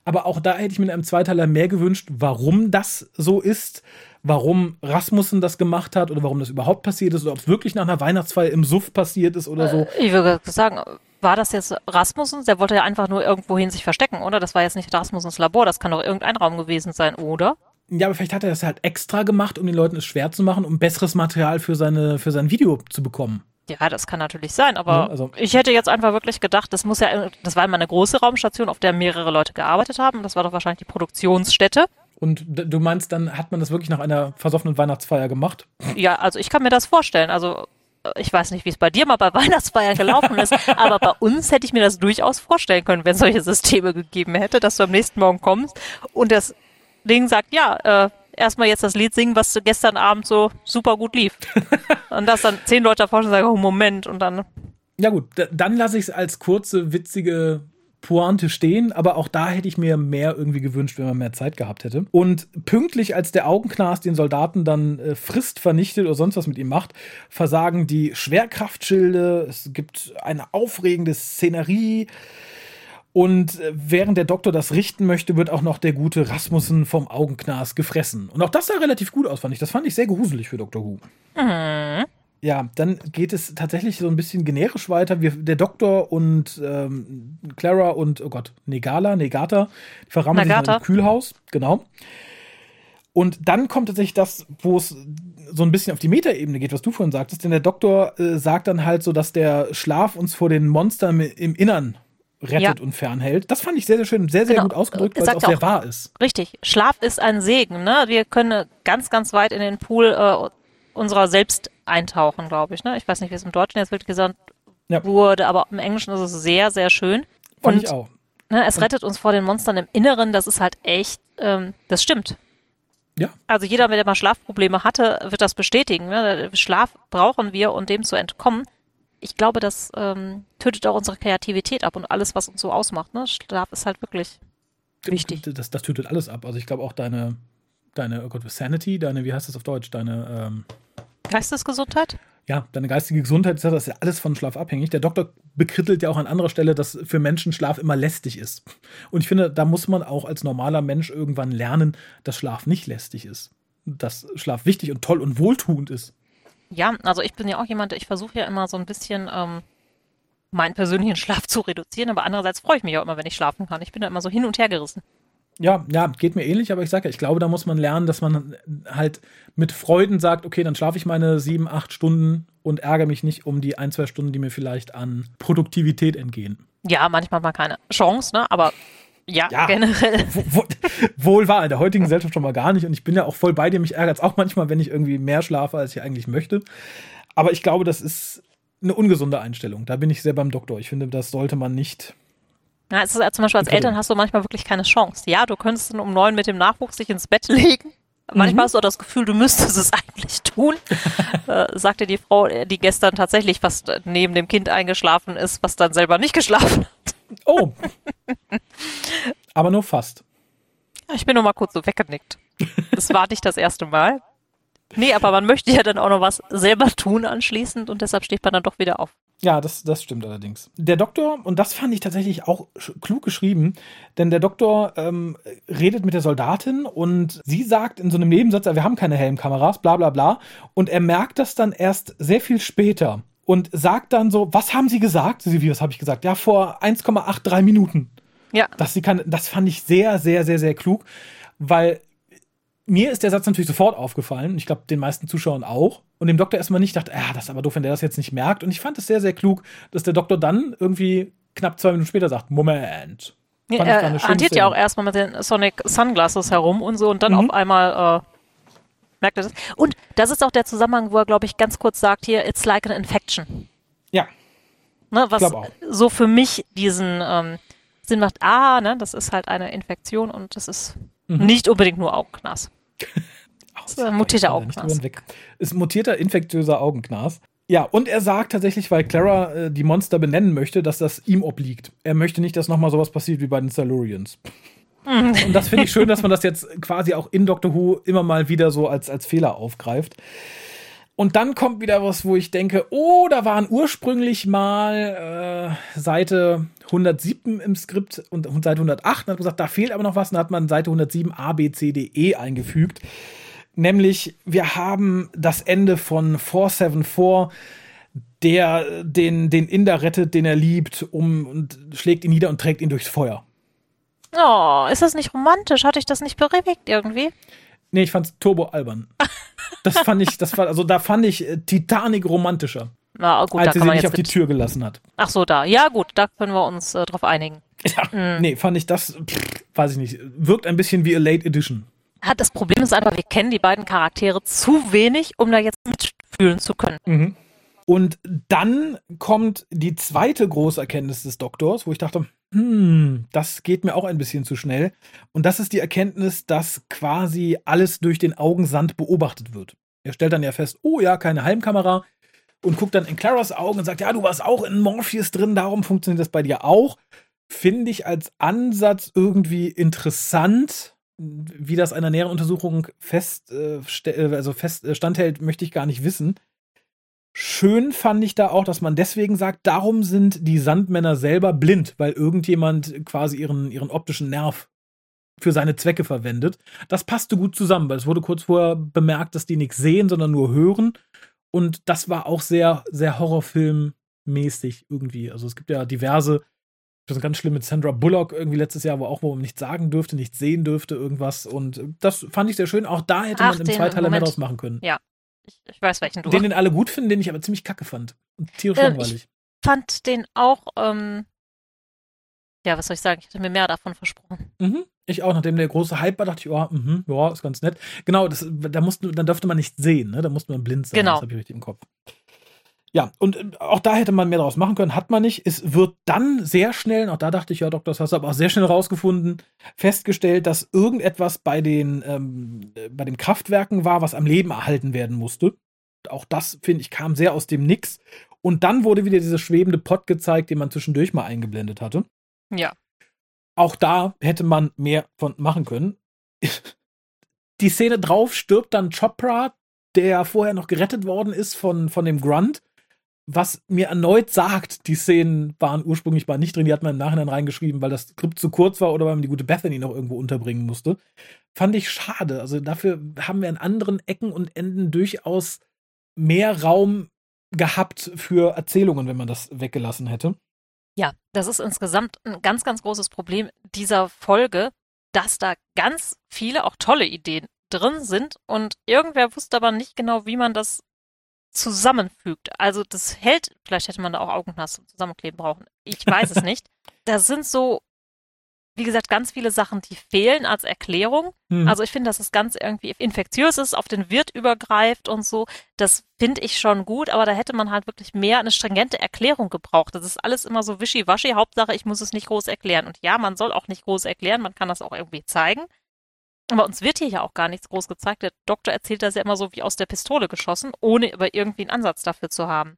Aber auch da hätte ich mir in einem Zweiteiler mehr gewünscht, warum das so ist, warum Rasmussen das gemacht hat oder warum das überhaupt passiert ist oder ob es wirklich nach einer Weihnachtsfeier im Suff passiert ist oder so. Ich würde sagen, war das jetzt Rasmussen? Der wollte ja einfach nur irgendwohin sich verstecken, oder? Das war jetzt nicht Rasmussens Labor, das kann doch irgendein Raum gewesen sein, oder? Ja, aber vielleicht hat er das halt extra gemacht, um den Leuten es schwer zu machen, um besseres Material für, seine, für sein Video zu bekommen. Ja, das kann natürlich sein, aber Ja, also- ich hätte jetzt einfach wirklich gedacht, das muss ja, das war immer eine große Raumstation, auf der mehrere Leute gearbeitet haben. Das war doch wahrscheinlich die Produktionsstätte. Und du meinst, dann hat man das wirklich nach einer versoffenen Weihnachtsfeier gemacht? Ja, also ich kann mir das vorstellen. Also ich weiß nicht, wie es bei dir mal bei (laughs) Weihnachtsfeiern gelaufen ist, aber bei uns hätte ich mir das durchaus vorstellen können, wenn es solche Systeme gegeben hätte, dass du am nächsten Morgen kommst und das Ding sagt, ja, äh, erstmal jetzt das Lied singen, was gestern Abend so super gut lief. (laughs) und dass dann zehn Leute davor schon sagen, oh Moment, und dann Ja gut, dann lasse ich es als kurze, witzige Pointe stehen, aber auch da hätte ich mir mehr irgendwie gewünscht, wenn man mehr Zeit gehabt hätte. Und pünktlich, als der Augenknas den Soldaten dann äh, frisst, vernichtet oder sonst was mit ihm macht, versagen die Schwerkraftschilde. Es gibt eine aufregende Szenerie. Und äh, während der Doktor das richten möchte, wird auch noch der gute Rasmussen vom Augenknas gefressen. Und auch das sah relativ gut aus, fand ich. Das fand ich sehr gruselig für Dr. Who. Mhm. Ja, dann geht es tatsächlich so ein bisschen generisch weiter. Wir, der Doktor und ähm, Clara und, oh Gott, Negala, Negata, die verrammeln sich im Kühlhaus, genau. Und dann kommt tatsächlich das, wo es so ein bisschen auf die Metaebene geht, was du vorhin sagtest, denn der Doktor äh, sagt dann halt so, dass der Schlaf uns vor den Monstern im Innern rettet ja. und fernhält. Das fand ich sehr, sehr schön, sehr, sehr genau. gut ausgedrückt, weil es auch sehr wahr ist. Richtig. Schlaf ist ein Segen. Ne? Wir können ganz, ganz weit in den Pool äh, unserer selbst eintauchen, glaube ich. Ne? Ich weiß nicht, wie es im Deutschen jetzt wirklich gesagt ja. wurde, aber im Englischen ist es sehr, sehr schön. Fand und, ich auch. Ne, es rettet uns vor den Monstern im Inneren. Das ist halt echt, ähm, das stimmt. Ja. Also jeder, der mal Schlafprobleme hatte, wird das bestätigen. Ne? Schlaf brauchen wir, um dem zu entkommen ich glaube, das ähm, tötet auch unsere Kreativität ab und alles, was uns so ausmacht. Ne? Schlaf ist halt wirklich wichtig. Das, das tötet alles ab. Also ich glaube auch deine, deine, oh Gott, Sanity, deine, wie heißt das auf Deutsch, deine ähm, Geistesgesundheit? Ja, deine geistige Gesundheit, das ist ja alles von Schlaf abhängig. Der Doktor bekrittelt ja auch an anderer Stelle, dass für Menschen Schlaf immer lästig ist. Und ich finde, da muss man auch als normaler Mensch irgendwann lernen, dass Schlaf nicht lästig ist. Dass Schlaf wichtig und toll und wohltuend ist. Ja, also ich bin ja auch jemand, ich versuche ja immer so ein bisschen ähm, meinen persönlichen (laughs) Schlaf zu reduzieren, aber andererseits freue ich mich auch immer, wenn ich schlafen kann. Ich bin da immer so hin und her gerissen. Ja, ja, geht mir ähnlich, aber ich sage ja, ich glaube, da muss man lernen, dass man halt mit Freuden sagt, okay, dann schlafe ich meine sieben, acht Stunden und ärgere mich nicht um die ein, zwei Stunden, die mir vielleicht an Produktivität entgehen. Ja, manchmal hat man keine Chance, ne? Aber ja, ja, generell. Wohl wahr, in der heutigen Gesellschaft schon mal gar nicht. Und ich bin ja auch voll bei dir. Mich ärgert es auch manchmal, wenn ich irgendwie mehr schlafe, als ich eigentlich möchte. Aber ich glaube, das ist eine ungesunde Einstellung. Da bin ich sehr beim Doktor. Ich finde, das sollte man nicht. Ja, es ist ja zum Beispiel als Eltern hast du manchmal wirklich keine Chance. Ja, du könntest um neun mit dem Nachwuchs dich ins Bett (laughs) legen. Manchmal mhm. hast du auch das Gefühl, du müsstest es (laughs) eigentlich tun, (laughs) äh, sagte die Frau, die gestern tatsächlich fast neben dem Kind eingeschlafen ist, was dann selber nicht geschlafen hat. Oh. Aber nur fast. Ich bin nur mal kurz so weggenickt. Das war nicht das erste Mal. Nee, aber man möchte ja dann auch noch was selber tun anschließend und deshalb steht man dann doch wieder auf. Ja, das, das stimmt allerdings. Der Doktor, und das fand ich tatsächlich auch klug geschrieben, denn der Doktor ähm, redet mit der Soldatin und sie sagt in so einem Nebensatz, wir haben keine Helmkameras, bla bla bla. Und er merkt das dann erst sehr viel später und sagt dann so, was haben Sie gesagt? Sie, wie, was habe ich gesagt? Ja, vor 1,83 Minuten. Ja. Dass sie kann, das fand ich sehr, sehr, sehr, sehr klug, weil mir ist der Satz natürlich sofort aufgefallen. Ich glaube, den meisten Zuschauern auch. Und dem Doktor erstmal nicht dachte, ah, das ist aber doof, wenn der das jetzt nicht merkt. Und ich fand es sehr, sehr klug, dass der Doktor dann irgendwie knapp zwei Minuten später sagt, Moment. Ja, er hantiert ja auch erstmal mit den Sonic Sunglasses herum und so und dann mhm. auf einmal äh, merkt er das. Und das ist auch der Zusammenhang, wo er, glaube ich, ganz kurz sagt hier, it's like an infection. Ja. Ne, was so für mich diesen ähm, Sinn macht, ah, ne, das ist halt eine Infektion und das ist mhm. nicht unbedingt nur Augenknas. Ein mutierter Augenknas. Ist mutierter infektiöser Augenknas. Ja, und er sagt tatsächlich, weil Clara äh, die Monster benennen möchte, dass das ihm obliegt. Er möchte nicht, dass nochmal sowas passiert wie bei den Silurians. Mhm. Und das finde ich schön, dass man das jetzt (laughs) quasi auch in Doctor Who immer mal wieder so als, als Fehler aufgreift. Und dann kommt wieder was, wo ich denke, oh, da waren ursprünglich mal äh, Seite 107 im Skript und, und Seite 108 und hat gesagt, da fehlt aber noch was. Und dann hat man Seite 107 A, B, C, D, E eingefügt. Nämlich, wir haben das Ende von 474, der den, den Inder rettet, den er liebt, um und schlägt ihn nieder und trägt ihn durchs Feuer. Oh, ist das nicht romantisch? Hatte ich das nicht berewigt irgendwie? Nee, ich fand's turbo albern. Das fand ich, das war, also da fand ich äh, Titanic romantischer. Na, gut, als sie sich nicht auf die Tür gelassen hat. Ach so, da. Ja, gut, da können wir uns äh, drauf einigen. Ja, mhm. nee, fand ich das, pff, weiß ich nicht, wirkt ein bisschen wie a Late Edition. Ja, das Problem ist einfach, wir kennen die beiden Charaktere zu wenig, um da jetzt mitfühlen zu können. Mhm. Und dann kommt die zweite große Erkenntnis des Doktors, wo ich dachte, hm, das geht mir auch ein bisschen zu schnell. Und das ist die Erkenntnis, dass quasi alles durch den Augensand beobachtet wird. Er stellt dann ja fest, oh ja, keine Heimkamera und guckt dann in Claras Augen und sagt, ja, du warst auch in Morpheus drin, darum funktioniert das bei dir auch. finde ich als Ansatz irgendwie interessant. Wie das einer näheren Untersuchung fest, äh, äh also fest äh, standhält, möchte ich gar nicht wissen. Schön fand ich da auch, dass man deswegen sagt, darum sind die Sandmänner selber blind, weil irgendjemand quasi ihren, ihren optischen Nerv für seine Zwecke verwendet. Das passte gut zusammen, weil es wurde kurz vorher bemerkt, dass die nichts sehen, sondern nur hören. Und das war auch sehr, sehr Horrorfilmmäßig irgendwie. Also es gibt ja diverse, das ist ganz schlimm mit Sandra Bullock irgendwie letztes Jahr, wo auch wo man nichts sagen dürfte, nichts sehen dürfte, irgendwas. Und das fand ich sehr schön. Auch da hätte Ach, man im Zweiteiler mehr draus machen können. Ja, ich, ich, weiß welchen du. Den, den (laughs) alle gut finden, den ich aber ziemlich kacke fand. Und tierisch ähm, langweilig. Ich fand den auch, ähm, ja, was soll ich sagen? Ich hatte mir mehr davon versprochen. Mhm. Ich auch, nachdem der große Hype war, dachte ich, oh, mh, ja, ist ganz nett. Genau, das, da musste, dann dürfte man nicht sehen, ne? Da musste man blind sein. Genau. Das habe ich richtig im Kopf. Ja, und äh, auch da hätte man mehr draus machen können, hat man nicht. Es wird dann sehr schnell, auch da dachte ich, ja, Dr. das hast du aber auch sehr schnell rausgefunden, festgestellt, dass irgendetwas bei den, ähm, bei den Kraftwerken war, was am Leben erhalten werden musste. Auch das, finde ich, kam sehr aus dem Nix. Und dann wurde wieder dieser schwebende Pott gezeigt, den man zwischendurch mal eingeblendet hatte. Ja. Auch da hätte man mehr von machen können. (laughs) Die Szene drauf stirbt dann Chopra, der vorher noch gerettet worden ist von, von dem Grunt was mir erneut sagt, die Szenen waren ursprünglich mal nicht drin, die hat man im Nachhinein reingeschrieben, weil das Skript zu kurz war oder weil man die gute Bethany noch irgendwo unterbringen musste. Fand ich schade. Also dafür haben wir an anderen Ecken und Enden durchaus mehr Raum gehabt für Erzählungen, wenn man das weggelassen hätte. Ja, das ist insgesamt ein ganz, ganz großes Problem dieser Folge, dass da ganz viele auch tolle Ideen drin sind und irgendwer wusste aber nicht genau, wie man das zusammenfügt. Also das hält, vielleicht hätte man da auch Augenglas zum Zusammenkleben brauchen. Ich weiß es (laughs) nicht. Das sind so, wie gesagt, ganz viele Sachen, die fehlen als Erklärung. Hm. Also ich finde, dass es ganz irgendwie infektiös ist, auf den Wirt übergreift und so. Das finde ich schon gut, aber da hätte man halt wirklich mehr eine stringente Erklärung gebraucht. Das ist alles immer so wischiwaschi. Hauptsache, ich muss es nicht groß erklären. Und ja, man soll auch nicht groß erklären, man kann das auch irgendwie zeigen. Aber uns wird hier ja auch gar nichts groß gezeigt. Der Doktor erzählt das ja immer so wie aus der Pistole geschossen, ohne aber irgendwie einen Ansatz dafür zu haben.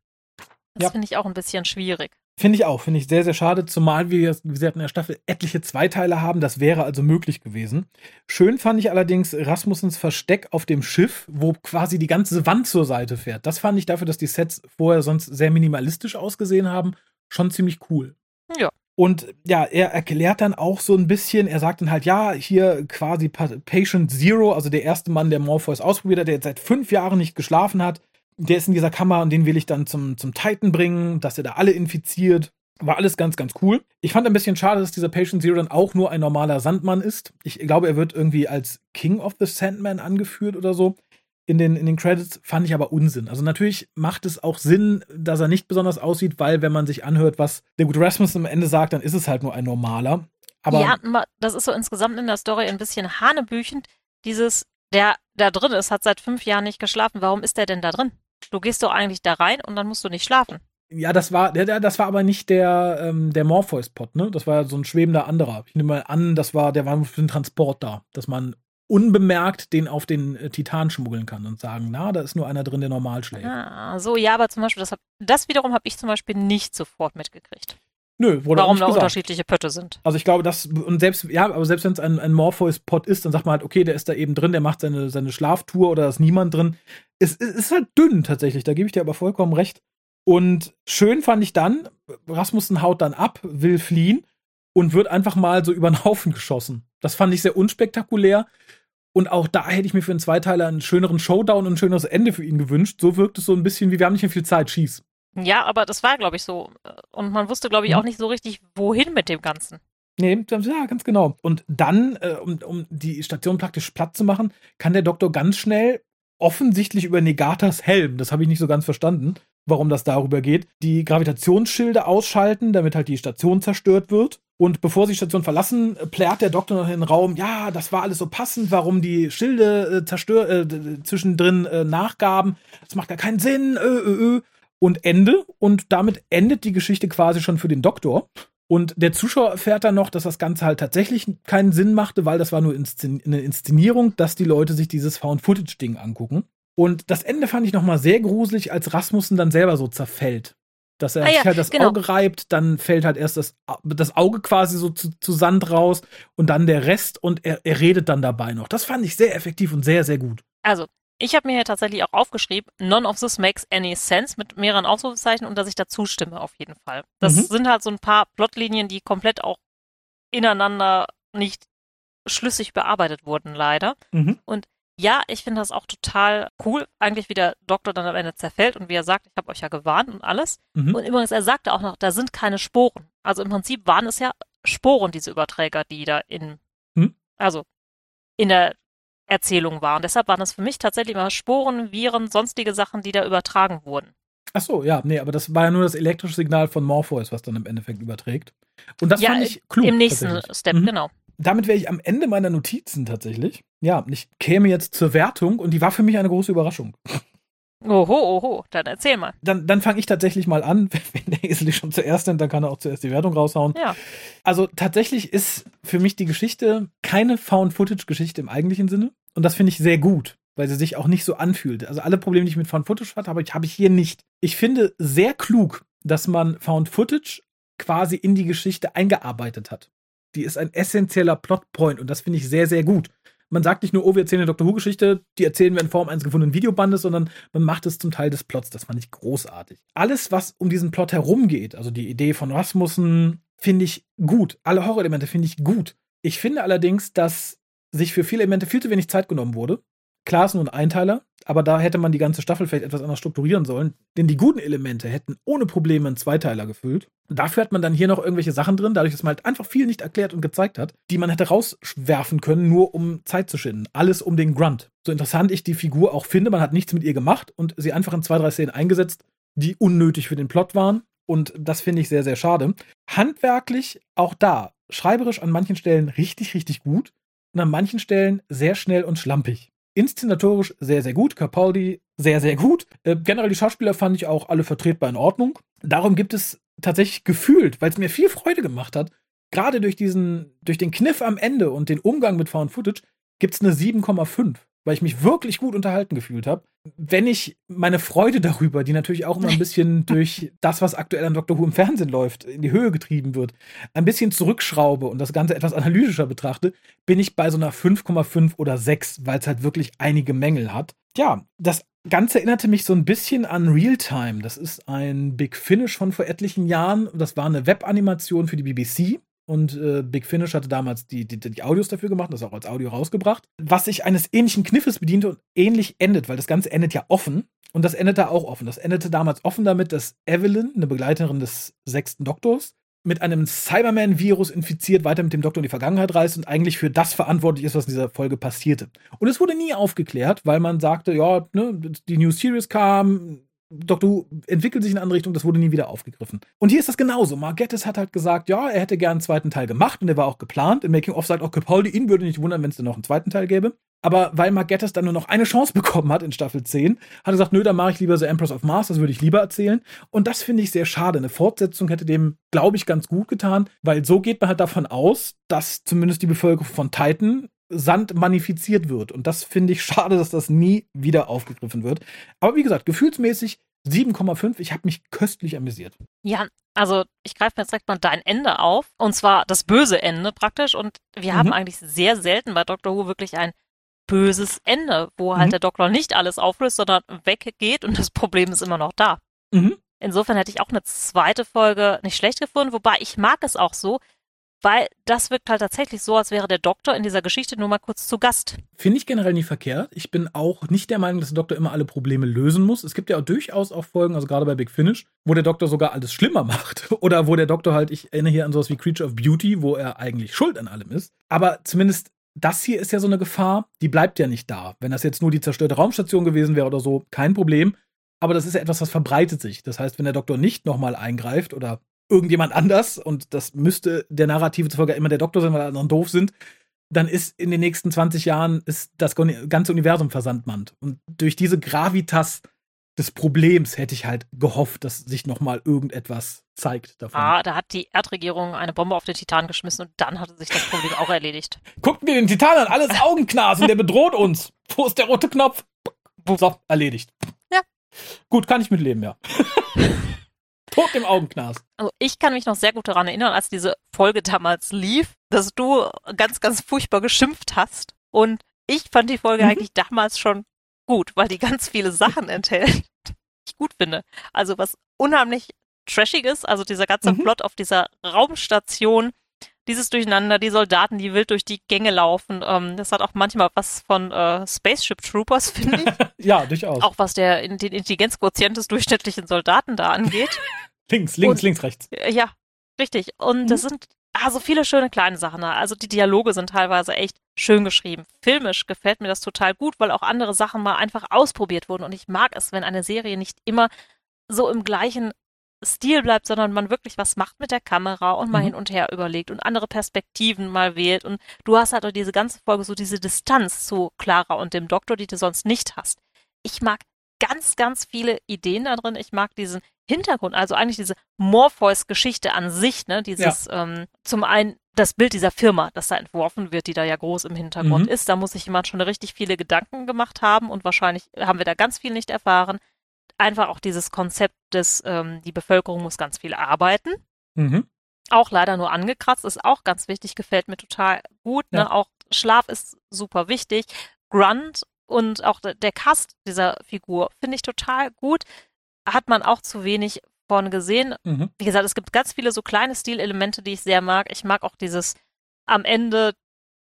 Das ja. finde ich auch ein bisschen schwierig. Finde ich auch, finde ich sehr, sehr schade, zumal wir, wie gesagt, in der Staffel etliche Zweiteile haben. Das wäre also möglich gewesen. Schön fand ich allerdings Rasmussens Versteck auf dem Schiff, wo quasi die ganze Wand zur Seite fährt. Das fand ich dafür, dass die Sets vorher sonst sehr minimalistisch ausgesehen haben, schon ziemlich cool. Ja. Und ja, er erklärt dann auch so ein bisschen, er sagt dann halt, ja, hier quasi Patient Zero, also der erste Mann, der Morpheus ausprobiert hat, der jetzt seit fünf Jahren nicht geschlafen hat, der ist in dieser Kammer und den will ich dann zum, zum Titan bringen, dass er da alle infiziert. War alles ganz, ganz cool. Ich fand ein bisschen schade, dass dieser Patient Zero dann auch nur ein normaler Sandmann ist. Ich glaube, er wird irgendwie als King of the Sandman angeführt oder so in den, in den Credits, fand ich aber Unsinn. Also natürlich macht es auch Sinn, dass er nicht besonders aussieht, weil wenn man sich anhört, was der gute Rasmussen am Ende sagt, dann ist es halt nur ein normaler. Aber ja, das ist so insgesamt in der Story ein bisschen hanebüchend. Dieses, der da drin ist, hat seit fünf Jahren nicht geschlafen. Warum ist der denn da drin? Du gehst doch eigentlich da rein und dann musst du nicht schlafen. Ja, das war, der, das war aber nicht der, ähm, der Morpheus-Pod, ne? Das war so ein schwebender anderer. Ich nehme mal an, das war, der war für den Transport da, dass man unbemerkt den auf den äh, Titan schmuggeln kann und sagen, na, da ist nur einer drin, der normal schläft. Ah, so, ja, aber zum Beispiel, das, hab, das wiederum habe ich zum Beispiel nicht sofort mitgekriegt. Nö, wurde Warum da gesagt. unterschiedliche Pötte sind. Also ich glaube, das, und selbst, ja, aber selbst wenn es ein, ein Morpheus-Pot ist, dann sagt man halt, okay, der ist da eben drin, der macht seine, seine Schlaftour oder da ist niemand drin. Es, es ist halt dünn tatsächlich, da gebe ich dir aber vollkommen recht. Und schön fand ich dann, Rasmussen haut dann ab, will fliehen und wird einfach mal so (laughs) über den Haufen geschossen. Das fand ich sehr unspektakulär. Und auch da hätte ich mir für einen Zweiteiler einen schöneren Showdown und ein schöneres Ende für ihn gewünscht. So wirkt es so ein bisschen wie, wir haben nicht mehr viel Zeit, schieß. Ja, aber das war, glaube ich, so. Und man wusste, glaube ich, mhm. auch nicht so richtig, wohin mit dem Ganzen. Nee, ja, ganz genau. Und dann, äh, um, um die Station praktisch platt zu machen, kann der Doktor ganz schnell offensichtlich über Negatas Helm, das habe ich nicht so ganz verstanden, warum das darüber geht, die Gravitationsschilde ausschalten, damit halt die Station zerstört wird. Und bevor sie die Station verlassen, plärt der Doktor noch in den Raum, ja, das war alles so passend, warum die Schilde äh, zerstör äh, zwischendrin äh, nachgaben. Das macht gar keinen Sinn. Ö, ö, ö. Und Ende. Und damit endet die Geschichte quasi schon für den Doktor. Und der Zuschauer erfährt dann noch, dass das Ganze halt tatsächlich keinen Sinn machte, weil das war nur eine Inszenierung, dass die Leute sich dieses Found-Footage-Ding angucken. Und das Ende fand ich nochmal sehr gruselig, als Rasmussen dann selber so zerfällt. Dass er Ah ja, sich halt das genau. Auge reibt, dann fällt halt erst das, das Auge quasi so zu, zu Sand raus und dann der Rest und er, er redet dann dabei noch. Das fand ich sehr effektiv und sehr, sehr gut. Also, ich habe mir hier tatsächlich auch aufgeschrieben, none of this makes any sense mit mehreren Ausrufezeichen und dass ich dazu stimme auf jeden Fall. Das Mhm. sind halt so ein paar Plotlinien, die komplett auch ineinander nicht schlüssig bearbeitet wurden, leider. Mhm. Ja, ich finde das auch total cool, eigentlich wie der Doktor dann am Ende zerfällt und wie er sagt, ich habe euch ja gewarnt und alles. Mhm. Und übrigens, er sagte auch noch, da sind keine Sporen. Also im Prinzip waren es ja Sporen, diese Überträger, die da in, Hm? also in der Erzählung waren. Deshalb waren es für mich tatsächlich immer Sporen, Viren, sonstige Sachen, die da übertragen wurden. Ach so, ja, nee, aber das war ja nur das elektrische Signal von Morpheus, was dann im Endeffekt überträgt. Und das ja, fand ich klug. im nächsten. Step, Mhm. genau. Damit wäre ich am Ende meiner Notizen tatsächlich. Ja, ich käme jetzt zur Wertung und die war für mich eine große Überraschung. Oho, oho, dann erzähl mal. Dann, dann fange ich tatsächlich mal an. (laughs) Wenn der Esel schon zuerst nimmt, dann kann er auch zuerst die Wertung raushauen. Ja. Also tatsächlich ist für mich die Geschichte keine Found-Footage-Geschichte im eigentlichen Sinne. Und das finde ich sehr gut, weil sie sich auch nicht so anfühlt. Also alle Probleme, die ich mit Found-Footage hatte, habe ich, habe ich hier nicht. Ich finde sehr klug, dass man Found-Footage quasi in die Geschichte eingearbeitet hat. Die ist ein essentieller Plotpoint und das finde ich sehr, sehr gut. Man sagt nicht nur, oh, wir erzählen eine Doctor Who-Geschichte, die erzählen wir in Form eines gefundenen Videobandes, sondern man macht es zum Teil des Plots. Das fand ich großartig. Alles, was um diesen Plot herumgeht, also die Idee von Rasmussen, finde ich gut. Alle Horrorelemente finde ich gut. Ich finde allerdings, dass sich für viele Elemente viel zu wenig Zeit genommen wurde. Klar ist nur ein Einteiler, aber da hätte man die ganze Staffel vielleicht etwas anders strukturieren sollen. Denn die guten Elemente hätten ohne Probleme einen Zweiteiler gefüllt. Dafür hat man dann hier noch irgendwelche Sachen drin, dadurch, dass man halt einfach viel nicht erklärt und gezeigt hat, die man hätte rauswerfen können, nur um Zeit zu schinden. Alles um den Grunt. So interessant ich die Figur auch finde, man hat nichts mit ihr gemacht und sie einfach in zwei, drei Szenen eingesetzt, die unnötig für den Plot waren. Und das finde ich sehr, sehr schade. Handwerklich auch da, schreiberisch an manchen Stellen richtig, richtig gut und an manchen Stellen sehr schnell und schlampig. Inszenatorisch sehr, sehr gut. Capaldi sehr, sehr gut. Äh, generell die Schauspieler fand ich auch alle vertretbar in Ordnung. Darum gibt es tatsächlich gefühlt, weil es mir viel Freude gemacht hat, gerade durch diesen, durch den Kniff am Ende und den Umgang mit Found Footage, gibt es eine 7,5, weil ich mich wirklich gut unterhalten gefühlt habe. Wenn ich meine Freude darüber, die natürlich auch immer ein bisschen (laughs) durch das, was aktuell an Doctor Who im Fernsehen läuft, in die Höhe getrieben wird, ein bisschen zurückschraube und das Ganze etwas analytischer betrachte, bin ich bei so einer 5,5 oder 6, weil es halt wirklich einige Mängel hat. Ja, das Ganze erinnerte mich so ein bisschen an Realtime. Das ist ein Big Finish von vor etlichen Jahren. Das war eine Webanimation für die BBC. Und äh, Big Finish hatte damals die, die, die Audios dafür gemacht, das auch als Audio rausgebracht, was sich eines ähnlichen Kniffes bediente und ähnlich endet, weil das Ganze endet ja offen. Und das endet da auch offen. Das endete damals offen damit, dass Evelyn, eine Begleiterin des sechsten Doktors, mit einem Cyberman-Virus infiziert weiter mit dem Doktor in die Vergangenheit reist und eigentlich für das verantwortlich ist, was in dieser Folge passierte. Und es wurde nie aufgeklärt, weil man sagte, ja, ne, die New Series kam, Doctor Who entwickelt sich in eine andere Richtung, das wurde nie wieder aufgegriffen. Und hier ist das genauso. Mark Gatiss hat halt gesagt, ja, er hätte gern einen zweiten Teil gemacht und der war auch geplant. Im Making-of sagt auch Capaldi, ihn würde nicht wundern, wenn es denn noch einen zweiten Teil gäbe. Aber weil Mark Gatiss dann nur noch eine Chance (laughs) bekommen hat in Staffel 10, hat er gesagt, nö, dann mache ich lieber The Empress of Mars, das würde ich lieber erzählen. Und das finde ich sehr schade. Eine Fortsetzung hätte dem, glaube ich, ganz gut getan, weil so geht man halt davon aus, dass zumindest die Bevölkerung von Titan Sand manifiziert wird. Und das finde ich schade, dass das nie wieder aufgegriffen wird. Aber wie gesagt, gefühlsmäßig 7,5. Ich habe mich köstlich amüsiert. Ja, also ich greife mir jetzt direkt mal dein Ende auf. Und zwar das böse Ende praktisch. Und wir Mhm. haben eigentlich sehr selten bei Doctor Who wirklich ein böses Ende, wo halt Mhm. der Doktor nicht alles auflöst, sondern weggeht und das Problem ist immer noch da. Mhm. Insofern hätte ich auch eine zweite Folge nicht schlecht gefunden, wobei ich mag es auch so, weil das wirkt halt tatsächlich so, als wäre der Doktor in dieser Geschichte nur mal kurz zu Gast. Finde ich generell nie verkehrt. Ich bin auch nicht der Meinung, dass der Doktor immer alle Probleme lösen muss. Es gibt ja auch durchaus auch Folgen, also gerade bei Big Finish, wo der Doktor sogar alles schlimmer (laughs) macht. Oder wo der Doktor halt, ich erinnere hier an sowas wie Creature of Beauty, wo er eigentlich schuld an allem ist. Aber zumindest das hier ist ja so eine Gefahr, die bleibt ja nicht da. Wenn das jetzt nur die zerstörte Raumstation gewesen wäre oder so, kein Problem. Aber das ist ja etwas, was verbreitet sich. Das heißt, wenn der Doktor nicht nochmal eingreift oder irgendjemand anders, und das müsste der Narrative zufolge immer der Doktor sein, weil alle anderen doof sind, dann ist in den nächsten 20 Jahren ist das ganze Universum versandmannt. Und durch diese Gravitas des Problems hätte ich halt gehofft, dass sich nochmal irgendetwas zeigt davon. Ah, da hat die Erdregierung eine Bombe auf den Titan geschmissen und dann hatte sich das Problem auch erledigt. Guckt mir den Titan an, alles Augenknasen, der bedroht uns. Wo ist der rote Knopf? So, erledigt. Ja. Gut, kann ich mitleben, ja. (laughs) Tot im Augenknast. Also ich kann mich noch sehr gut daran erinnern, als diese Folge damals lief, dass du ganz, ganz furchtbar geschimpft hast. Und ich fand die Folge mhm. eigentlich damals schon gut, weil die ganz viele Sachen enthält, die ich gut finde. Also was unheimlich trashig ist, also dieser ganze mhm. Plot auf dieser Raumstation, dieses Durcheinander, die Soldaten, die wild durch die Gänge laufen. Ähm, das hat auch manchmal was von äh, Spaceship Troopers, (laughs) finde ich. ja, durchaus. Auch was der, den Intelligenzquotient des durchschnittlichen Soldaten da angeht. (laughs) links, links, Und, links, rechts. Ja, richtig. Und mhm. das sind ah, so viele schöne kleine Sachen da. Also die Dialoge sind teilweise echt schön geschrieben. Filmisch gefällt mir das total gut, weil auch andere Sachen mal einfach ausprobiert wurden. Und ich mag es, wenn eine Serie nicht immer so im gleichen Stil bleibt, sondern man wirklich was macht mit der Kamera und mal mhm. hin und her überlegt und andere Perspektiven mal wählt. Und du hast halt auch diese ganze Folge so diese Distanz zu Clara und dem Doktor, die du sonst nicht hast. Ich mag ganz, ganz viele Ideen da drin. Ich mag diesen Hintergrund, also eigentlich diese Morpheus-Geschichte an sich, ne, dieses ja. ähm, zum einen das Bild dieser Firma, das da entworfen wird, die da ja groß im Hintergrund mhm. ist, da muss sich jemand schon richtig viele Gedanken gemacht haben und wahrscheinlich haben wir da ganz viel nicht erfahren einfach auch dieses Konzept des, ähm, die Bevölkerung muss ganz viel arbeiten. Mhm. Auch leider nur angekratzt, ist auch ganz wichtig, gefällt mir total gut. Ne? Ja. Auch Schlaf ist super wichtig. Grunt und auch der Cast dieser Figur finde ich total gut. Hat man auch zu wenig von gesehen. Mhm. Wie gesagt, es gibt ganz viele so kleine Stilelemente, die ich sehr mag. Ich mag auch dieses am Ende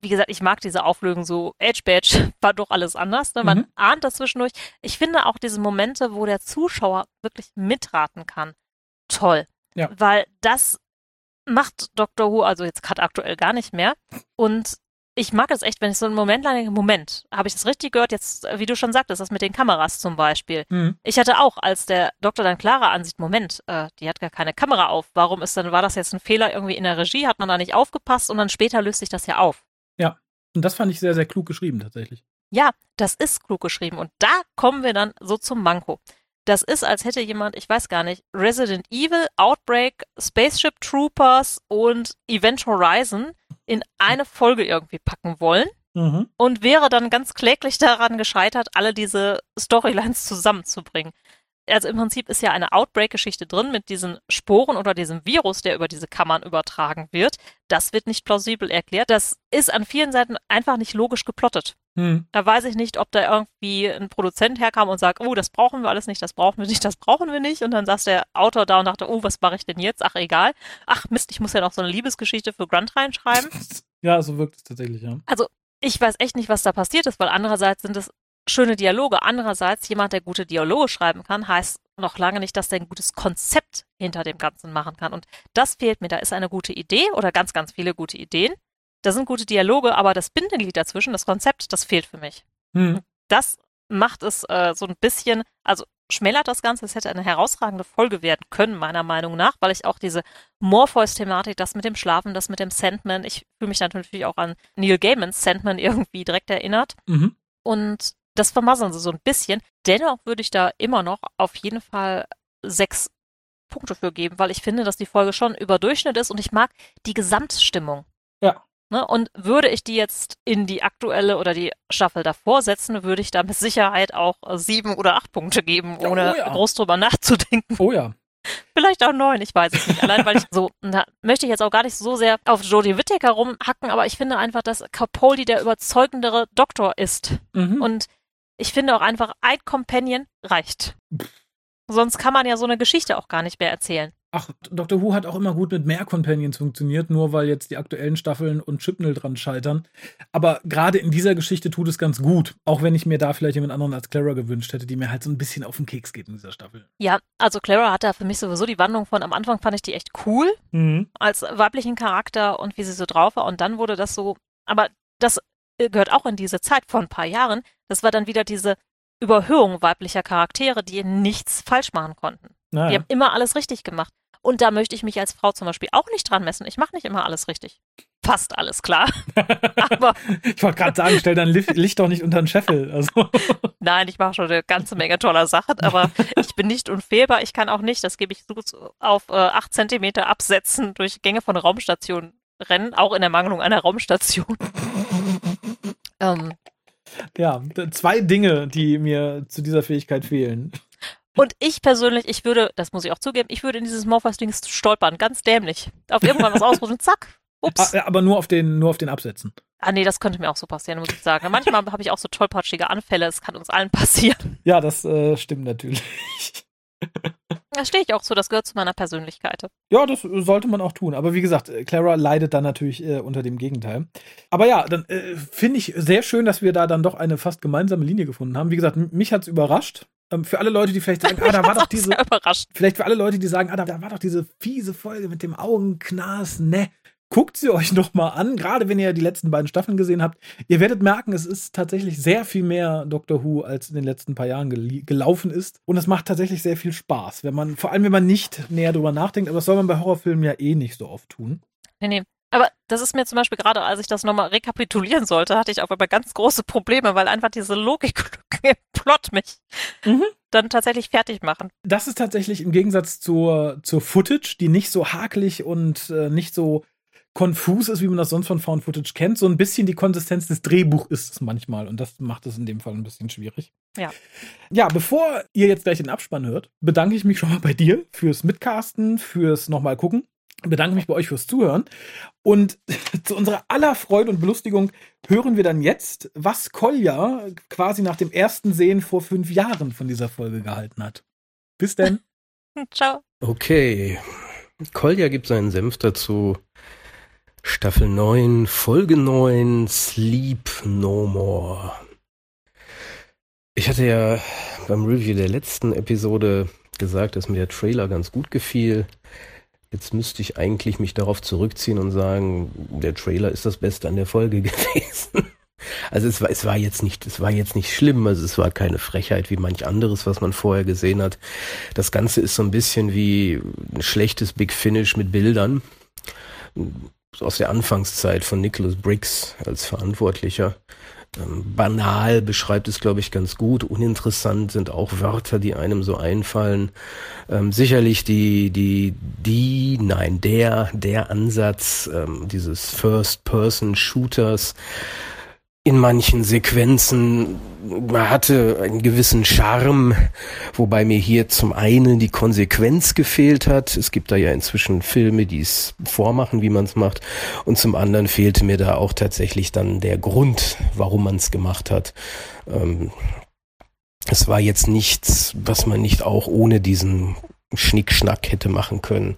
wie gesagt, ich mag diese Auflösung so, Edge Badge (laughs) war doch alles anders. Ne? Man mhm. ahnt das zwischendurch. Ich finde auch diese Momente, wo der Zuschauer wirklich mitraten kann, toll. Ja. Weil das macht Dr. Who, also jetzt gerade aktuell gar nicht mehr. Und ich mag es echt, wenn ich so einen Moment lang denke, Moment, habe ich das richtig gehört? Jetzt, wie du schon sagtest, das mit den Kameras zum Beispiel. Mhm. Ich hatte auch, als der Doktor dann Clara ansieht, Moment, äh, die hat gar keine Kamera auf. Warum ist dann, war das jetzt ein Fehler irgendwie in der Regie? Hat man da nicht aufgepasst? Und dann später löst sich das ja auf. Und das fand ich sehr, sehr klug geschrieben tatsächlich. Ja, das ist klug geschrieben. Und da kommen wir dann so zum Manko. Das ist, als hätte jemand, ich weiß gar nicht, Resident Evil, Outbreak, Spaceship Troopers und Event Horizon in eine Folge irgendwie packen wollen mhm. und wäre dann ganz kläglich daran gescheitert, alle diese Storylines zusammenzubringen also im Prinzip ist ja eine Outbreak-Geschichte drin mit diesen Sporen oder diesem Virus, der über diese Kammern übertragen wird. Das wird nicht plausibel erklärt. Das ist an vielen Seiten einfach nicht logisch geplottet. Hm. Da weiß ich nicht, ob da irgendwie ein Produzent herkam und sagt, oh, das brauchen wir alles nicht, das brauchen wir nicht, das brauchen wir nicht. Und dann saß der Autor da und dachte, oh, was mache ich denn jetzt? Ach, egal. Ach, Mist, ich muss ja noch so eine Liebesgeschichte für Grunt reinschreiben. (laughs) ja, so wirkt es tatsächlich, ja. Also, ich weiß echt nicht, was da passiert ist, weil andererseits sind es schöne Dialoge. Andererseits, jemand, der gute Dialoge schreiben kann, heißt noch lange nicht, dass der ein gutes Konzept hinter dem Ganzen machen kann. Und das fehlt mir. Da ist eine gute Idee oder ganz, ganz viele gute Ideen. Da sind gute Dialoge, aber das Bindeglied dazwischen, das Konzept, das fehlt für mich. Hm. Das macht es äh, so ein bisschen, also schmälert das Ganze. Es hätte eine herausragende Folge werden können, meiner Meinung nach, weil ich auch diese Morpheus-Thematik, das mit dem Schlafen, das mit dem Sandman, ich fühle mich natürlich auch an Neil Gaimans Sandman irgendwie direkt erinnert. Mhm. Und das vermasseln sie so ein bisschen. Dennoch würde ich da immer noch auf jeden Fall sechs Punkte für geben, weil ich finde, dass die Folge schon über Durchschnitt ist und ich mag die Gesamtstimmung. Ja. Ne? Und würde ich die jetzt in die aktuelle oder die Staffel davor setzen, würde ich da mit Sicherheit auch sieben oder acht Punkte geben, ohne oh ja. groß drüber nachzudenken. Oh ja. (laughs) Vielleicht auch neun, ich weiß es nicht. Allein weil ich so, da möchte ich jetzt auch gar nicht so sehr auf Jodie Whittaker rumhacken, aber ich finde einfach, dass Capaldi der überzeugendere Doktor ist. Mhm. Und ich finde auch einfach, ein Companion reicht. Sonst kann man ja so eine Geschichte auch gar nicht mehr erzählen. Ach, Dr. Who hat auch immer gut mit mehr Companions funktioniert, nur weil jetzt die aktuellen Staffeln und Chipnell dran scheitern. Aber gerade in dieser Geschichte tut es ganz gut, auch wenn ich mir da vielleicht jemand anderen als Clara gewünscht hätte, die mir halt so ein bisschen auf den Keks geht in dieser Staffel. Ja, also Clara hat da für mich sowieso die Wandlung von am Anfang fand ich die echt cool mhm. als weiblichen Charakter und wie sie so drauf war und dann wurde das so, aber das gehört auch in diese Zeit vor ein paar Jahren. Das war dann wieder diese Überhöhung weiblicher Charaktere, die nichts falsch machen konnten. Naja. Die haben immer alles richtig gemacht. Und da möchte ich mich als Frau zum Beispiel auch nicht dran messen. Ich mache nicht immer alles richtig. Fast alles klar. (laughs) Aber ich wollte gerade sagen, stell dein Licht doch nicht unter den Scheffel. Also. (laughs) Nein, ich mache schon eine ganze Menge toller Sachen, aber ich bin nicht unfehlbar. Ich kann auch nicht, das gebe ich so auf äh, acht Zentimeter absetzen, durch Gänge von Raumstationen rennen, auch in der Mangelung einer Raumstation. Ähm, ja, zwei Dinge, die mir zu dieser Fähigkeit fehlen. Und ich persönlich, ich würde, das muss ich auch zugeben, ich würde in dieses Morphers-Ding stolpern, ganz dämlich. Auf irgendwann was (laughs) ausrufen, zack, ups. Ah, aber nur auf den, nur auf den Absätzen. Ah nee, das könnte mir auch so passieren, muss ich sagen. Manchmal habe ich auch so tollpatschige Anfälle, es kann uns allen (laughs) passieren. Ja, das äh, stimmt natürlich. (laughs) Da stehe ich auch so, das gehört zu meiner Persönlichkeit. Ja, das sollte man auch tun. Aber wie gesagt, äh, Clara leidet dann natürlich äh, unter dem Gegenteil. Aber ja, dann äh, finde ich sehr schön, dass wir da dann doch eine fast gemeinsame Linie gefunden haben. Wie gesagt, mich hat's überrascht. Ähm, für alle Leute, die vielleicht sagen, (laughs) ah, da war doch diese. Vielleicht für alle Leute, die sagen, ah, da, da war doch diese fiese Folge mit dem Augenknas, ne? Guckt sie euch noch mal an, gerade wenn ihr die letzten beiden Staffeln gesehen habt. Ihr werdet merken, es ist tatsächlich sehr viel mehr Doctor Who als in den letzten paar Jahren gel gelaufen ist. Und es macht tatsächlich sehr viel Spaß, wenn man, vor allem wenn man nicht näher drüber nachdenkt, aber das soll man bei Horrorfilmen ja eh nicht so oft tun. Nee, nee. Aber das ist mir zum Beispiel gerade, als ich das nochmal rekapitulieren sollte, hatte ich auf einmal ganz große Probleme, weil einfach diese Logik (laughs) im Plot mich mhm. dann tatsächlich fertig machen. Das ist tatsächlich im Gegensatz zur, zur Footage, die nicht so hakelig und äh, nicht so konfus ist, wie man das sonst von Found Footage kennt. So ein bisschen die Konsistenz des Drehbuchs ist es manchmal und das macht es in dem Fall ein bisschen schwierig. Ja. Ja, bevor ihr jetzt gleich den Abspann hört, bedanke ich mich schon mal bei dir fürs Mitcasten, fürs nochmal gucken. Bedanke mich bei euch fürs Zuhören. Und (laughs) zu unserer aller Freude und Belustigung hören wir dann jetzt, was Kolja quasi nach dem ersten Sehen vor fünf Jahren von dieser Folge gehalten hat. Bis denn. (laughs) Ciao. Okay. Kolja gibt seinen Senf dazu. Staffel 9, Folge 9, Sleep No More. Ich hatte ja beim Review der letzten Episode gesagt, dass mir der Trailer ganz gut gefiel. Jetzt müsste ich eigentlich mich darauf zurückziehen und sagen, der Trailer ist das Beste an der Folge (laughs) gewesen. Also es war, es war jetzt nicht, es war jetzt nicht schlimm, also es war keine Frechheit wie manch anderes, was man vorher gesehen hat. Das Ganze ist so ein bisschen wie ein schlechtes Big Finish mit Bildern aus der Anfangszeit von Nicholas Briggs als Verantwortlicher. Ähm, banal beschreibt es, glaube ich, ganz gut. Uninteressant sind auch Wörter, die einem so einfallen. Ähm, sicherlich die, die, die, nein, der, der Ansatz ähm, dieses First-Person-Shooters in manchen Sequenzen hatte einen gewissen Charme, wobei mir hier zum einen die Konsequenz gefehlt hat. Es gibt da ja inzwischen Filme, die es vormachen, wie man es macht. Und zum anderen fehlte mir da auch tatsächlich dann der Grund, warum man es gemacht hat. Ähm, es war jetzt nichts, was man nicht auch ohne diesen Schnickschnack hätte machen können.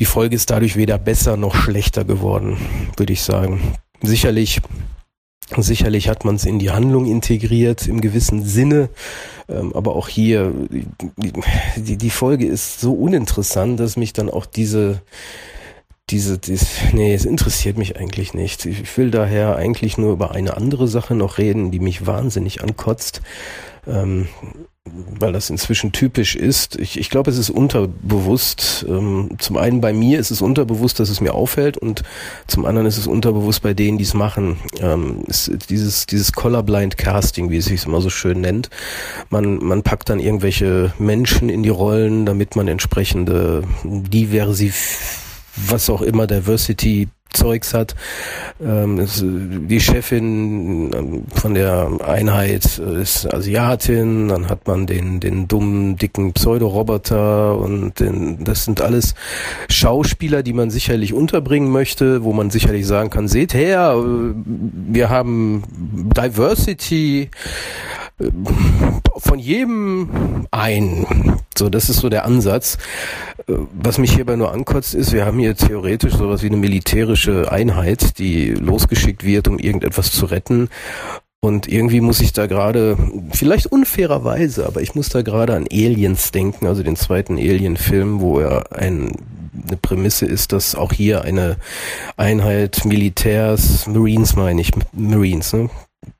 Die Folge ist dadurch weder besser noch schlechter geworden, würde ich sagen. Sicherlich Sicherlich hat man es in die Handlung integriert im gewissen Sinne, ähm, aber auch hier, die, die Folge ist so uninteressant, dass mich dann auch diese, diese, dies, nee, es interessiert mich eigentlich nicht. Ich will daher eigentlich nur über eine andere Sache noch reden, die mich wahnsinnig ankotzt. Ähm, weil das inzwischen typisch ist. Ich, ich glaube, es ist unterbewusst. Ähm, zum einen bei mir ist es unterbewusst, dass es mir auffällt und zum anderen ist es unterbewusst bei denen, die es machen. Ähm, es, dieses, dieses Colorblind Casting, wie es sich immer so schön nennt. Man, man packt dann irgendwelche Menschen in die Rollen, damit man entsprechende Diversiv was auch immer Diversity Zeugs hat. Ähm, die Chefin ähm, von der Einheit ist Asiatin, dann hat man den, den dummen, dicken Pseudoroboter und den, das sind alles Schauspieler, die man sicherlich unterbringen möchte, wo man sicherlich sagen kann, seht her, wir haben Diversity, von jedem ein. So, das ist so der Ansatz. Was mich hierbei nur ankotzt, ist, wir haben hier theoretisch sowas wie eine militärische Einheit, die losgeschickt wird, um irgendetwas zu retten. Und irgendwie muss ich da gerade, vielleicht unfairerweise, aber ich muss da gerade an Aliens denken, also den zweiten Alien-Film, wo er ein, eine Prämisse ist, dass auch hier eine Einheit Militärs, Marines meine ich, Marines, ne?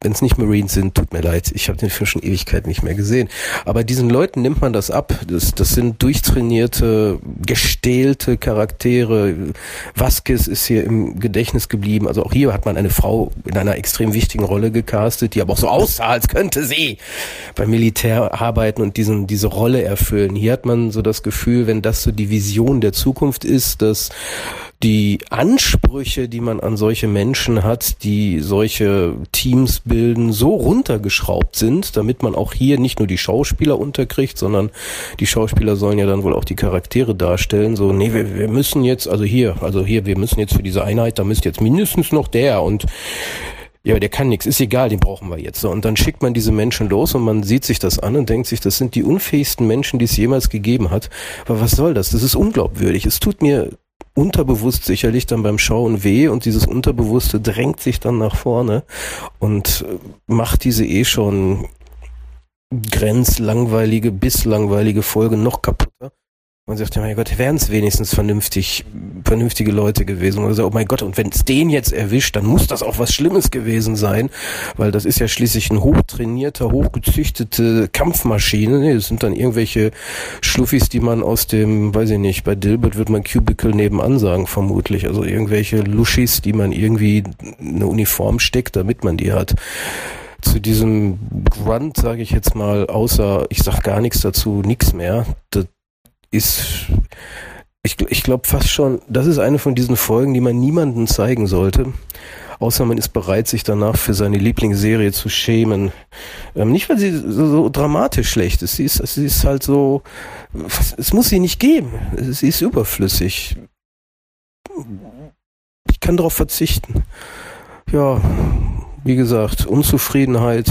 Wenn es nicht Marines sind, tut mir leid, ich habe den Film schon Ewigkeit nicht mehr gesehen. Aber diesen Leuten nimmt man das ab. Das, das sind durchtrainierte, gestählte Charaktere. Vasquez ist hier im Gedächtnis geblieben. Also auch hier hat man eine Frau in einer extrem wichtigen Rolle gecastet, die aber auch so aussah, als könnte sie beim Militär arbeiten und diesen, diese Rolle erfüllen. Hier hat man so das Gefühl, wenn das so die Vision der Zukunft ist, dass die Ansprüche, die man an solche Menschen hat, die solche Teams bilden, so runtergeschraubt sind, damit man auch hier nicht nur die Schauspieler unterkriegt, sondern die Schauspieler sollen ja dann wohl auch die Charaktere darstellen. So, nee, wir, wir müssen jetzt, also hier, also hier, wir müssen jetzt für diese Einheit, da müsste jetzt mindestens noch der und ja, der kann nichts, ist egal, den brauchen wir jetzt. So, und dann schickt man diese Menschen los und man sieht sich das an und denkt sich, das sind die unfähigsten Menschen, die es jemals gegeben hat. Aber was soll das? Das ist unglaubwürdig. Es tut mir unterbewusst sicherlich dann beim Schauen weh und dieses Unterbewusste drängt sich dann nach vorne und äh, macht diese eh schon grenzlangweilige bis langweilige Folge noch kaputter. Man sagt ja, mein Gott, wären es wenigstens vernünftig, vernünftige Leute gewesen. Oder so, oh mein Gott, und wenn es den jetzt erwischt, dann muss das auch was Schlimmes gewesen sein, weil das ist ja schließlich ein hochtrainierter, hochgezüchtete Kampfmaschine. Nee, das sind dann irgendwelche Schluffis, die man aus dem, weiß ich nicht, bei Dilbert wird man Cubicle nebenan sagen, vermutlich. Also irgendwelche Luschis, die man irgendwie eine Uniform steckt, damit man die hat zu diesem Grunt, sage ich jetzt mal, außer ich sag gar nichts dazu, nichts mehr. Das, ist, ich, ich glaube fast schon, das ist eine von diesen Folgen, die man niemandem zeigen sollte. Außer man ist bereit, sich danach für seine Lieblingsserie zu schämen. Ähm, nicht, weil sie so, so, dramatisch schlecht ist. Sie ist, sie ist halt so, es muss sie nicht geben. Sie ist überflüssig. Ich kann darauf verzichten. Ja, wie gesagt, Unzufriedenheit,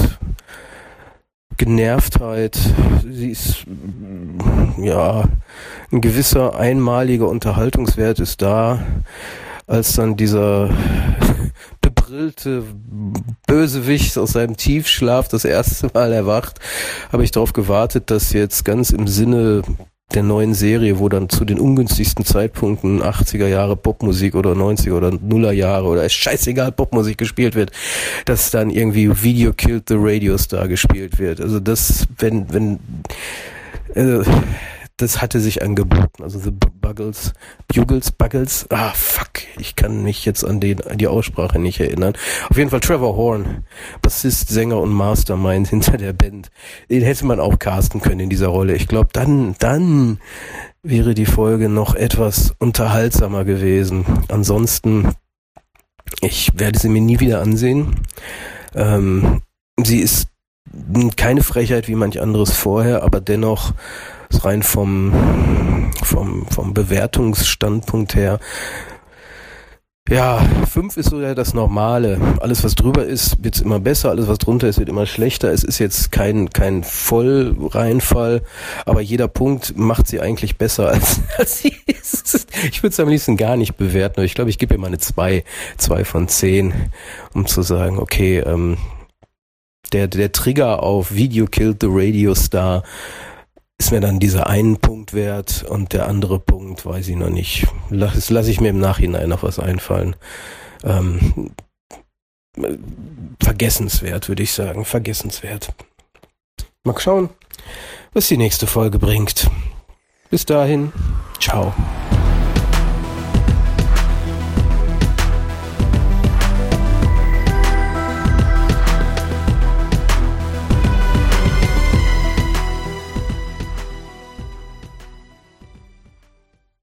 Genervtheit, sie ist, ja, ein gewisser einmaliger Unterhaltungswert ist da, als dann dieser (laughs) bebrillte Bösewicht aus seinem Tiefschlaf das erste Mal erwacht, habe ich darauf gewartet, dass jetzt ganz im Sinne der neuen Serie, wo dann zu den ungünstigsten Zeitpunkten 80er Jahre Popmusik oder 90er oder Nuller Jahre oder ist scheißegal Popmusik gespielt wird, dass dann irgendwie Video Killed the Radio Star gespielt wird. Also das, wenn, wenn, äh, das hatte sich angeboten. Also The Buggles, Bugles, Buggles. Ah, fuck. Ich kann mich jetzt an, den, an die Aussprache nicht erinnern. Auf jeden Fall Trevor Horn, Bassist, Sänger und Mastermind (laughs) hinter der Band. Den hätte man auch casten können in dieser Rolle. Ich glaube, dann, dann wäre die Folge noch etwas unterhaltsamer gewesen. Ansonsten, ich werde sie mir nie wieder ansehen. Ähm, sie ist keine Frechheit wie manch anderes vorher, aber dennoch rein vom, vom, vom Bewertungsstandpunkt her. Ja, fünf ist so ja das Normale. Alles, was drüber ist, wird immer besser. Alles, was drunter ist, wird immer schlechter. Es ist jetzt kein, kein Vollreinfall, aber jeder Punkt macht sie eigentlich besser, (laughs) als, als sie ist. Ich würde es am liebsten gar nicht bewerten, aber ich glaube, ich gebe ihr mal eine zwei, zwei von zehn, um zu sagen, okay, ähm, der, der Trigger auf Video Killed the Radio Star ist mir dann dieser einen Punkt wert und der andere Punkt weiß ich noch nicht. Das lasse ich mir im Nachhinein noch was einfallen. Ähm, vergessenswert, würde ich sagen. Vergessenswert. Mal schauen, was die nächste Folge bringt. Bis dahin, ciao.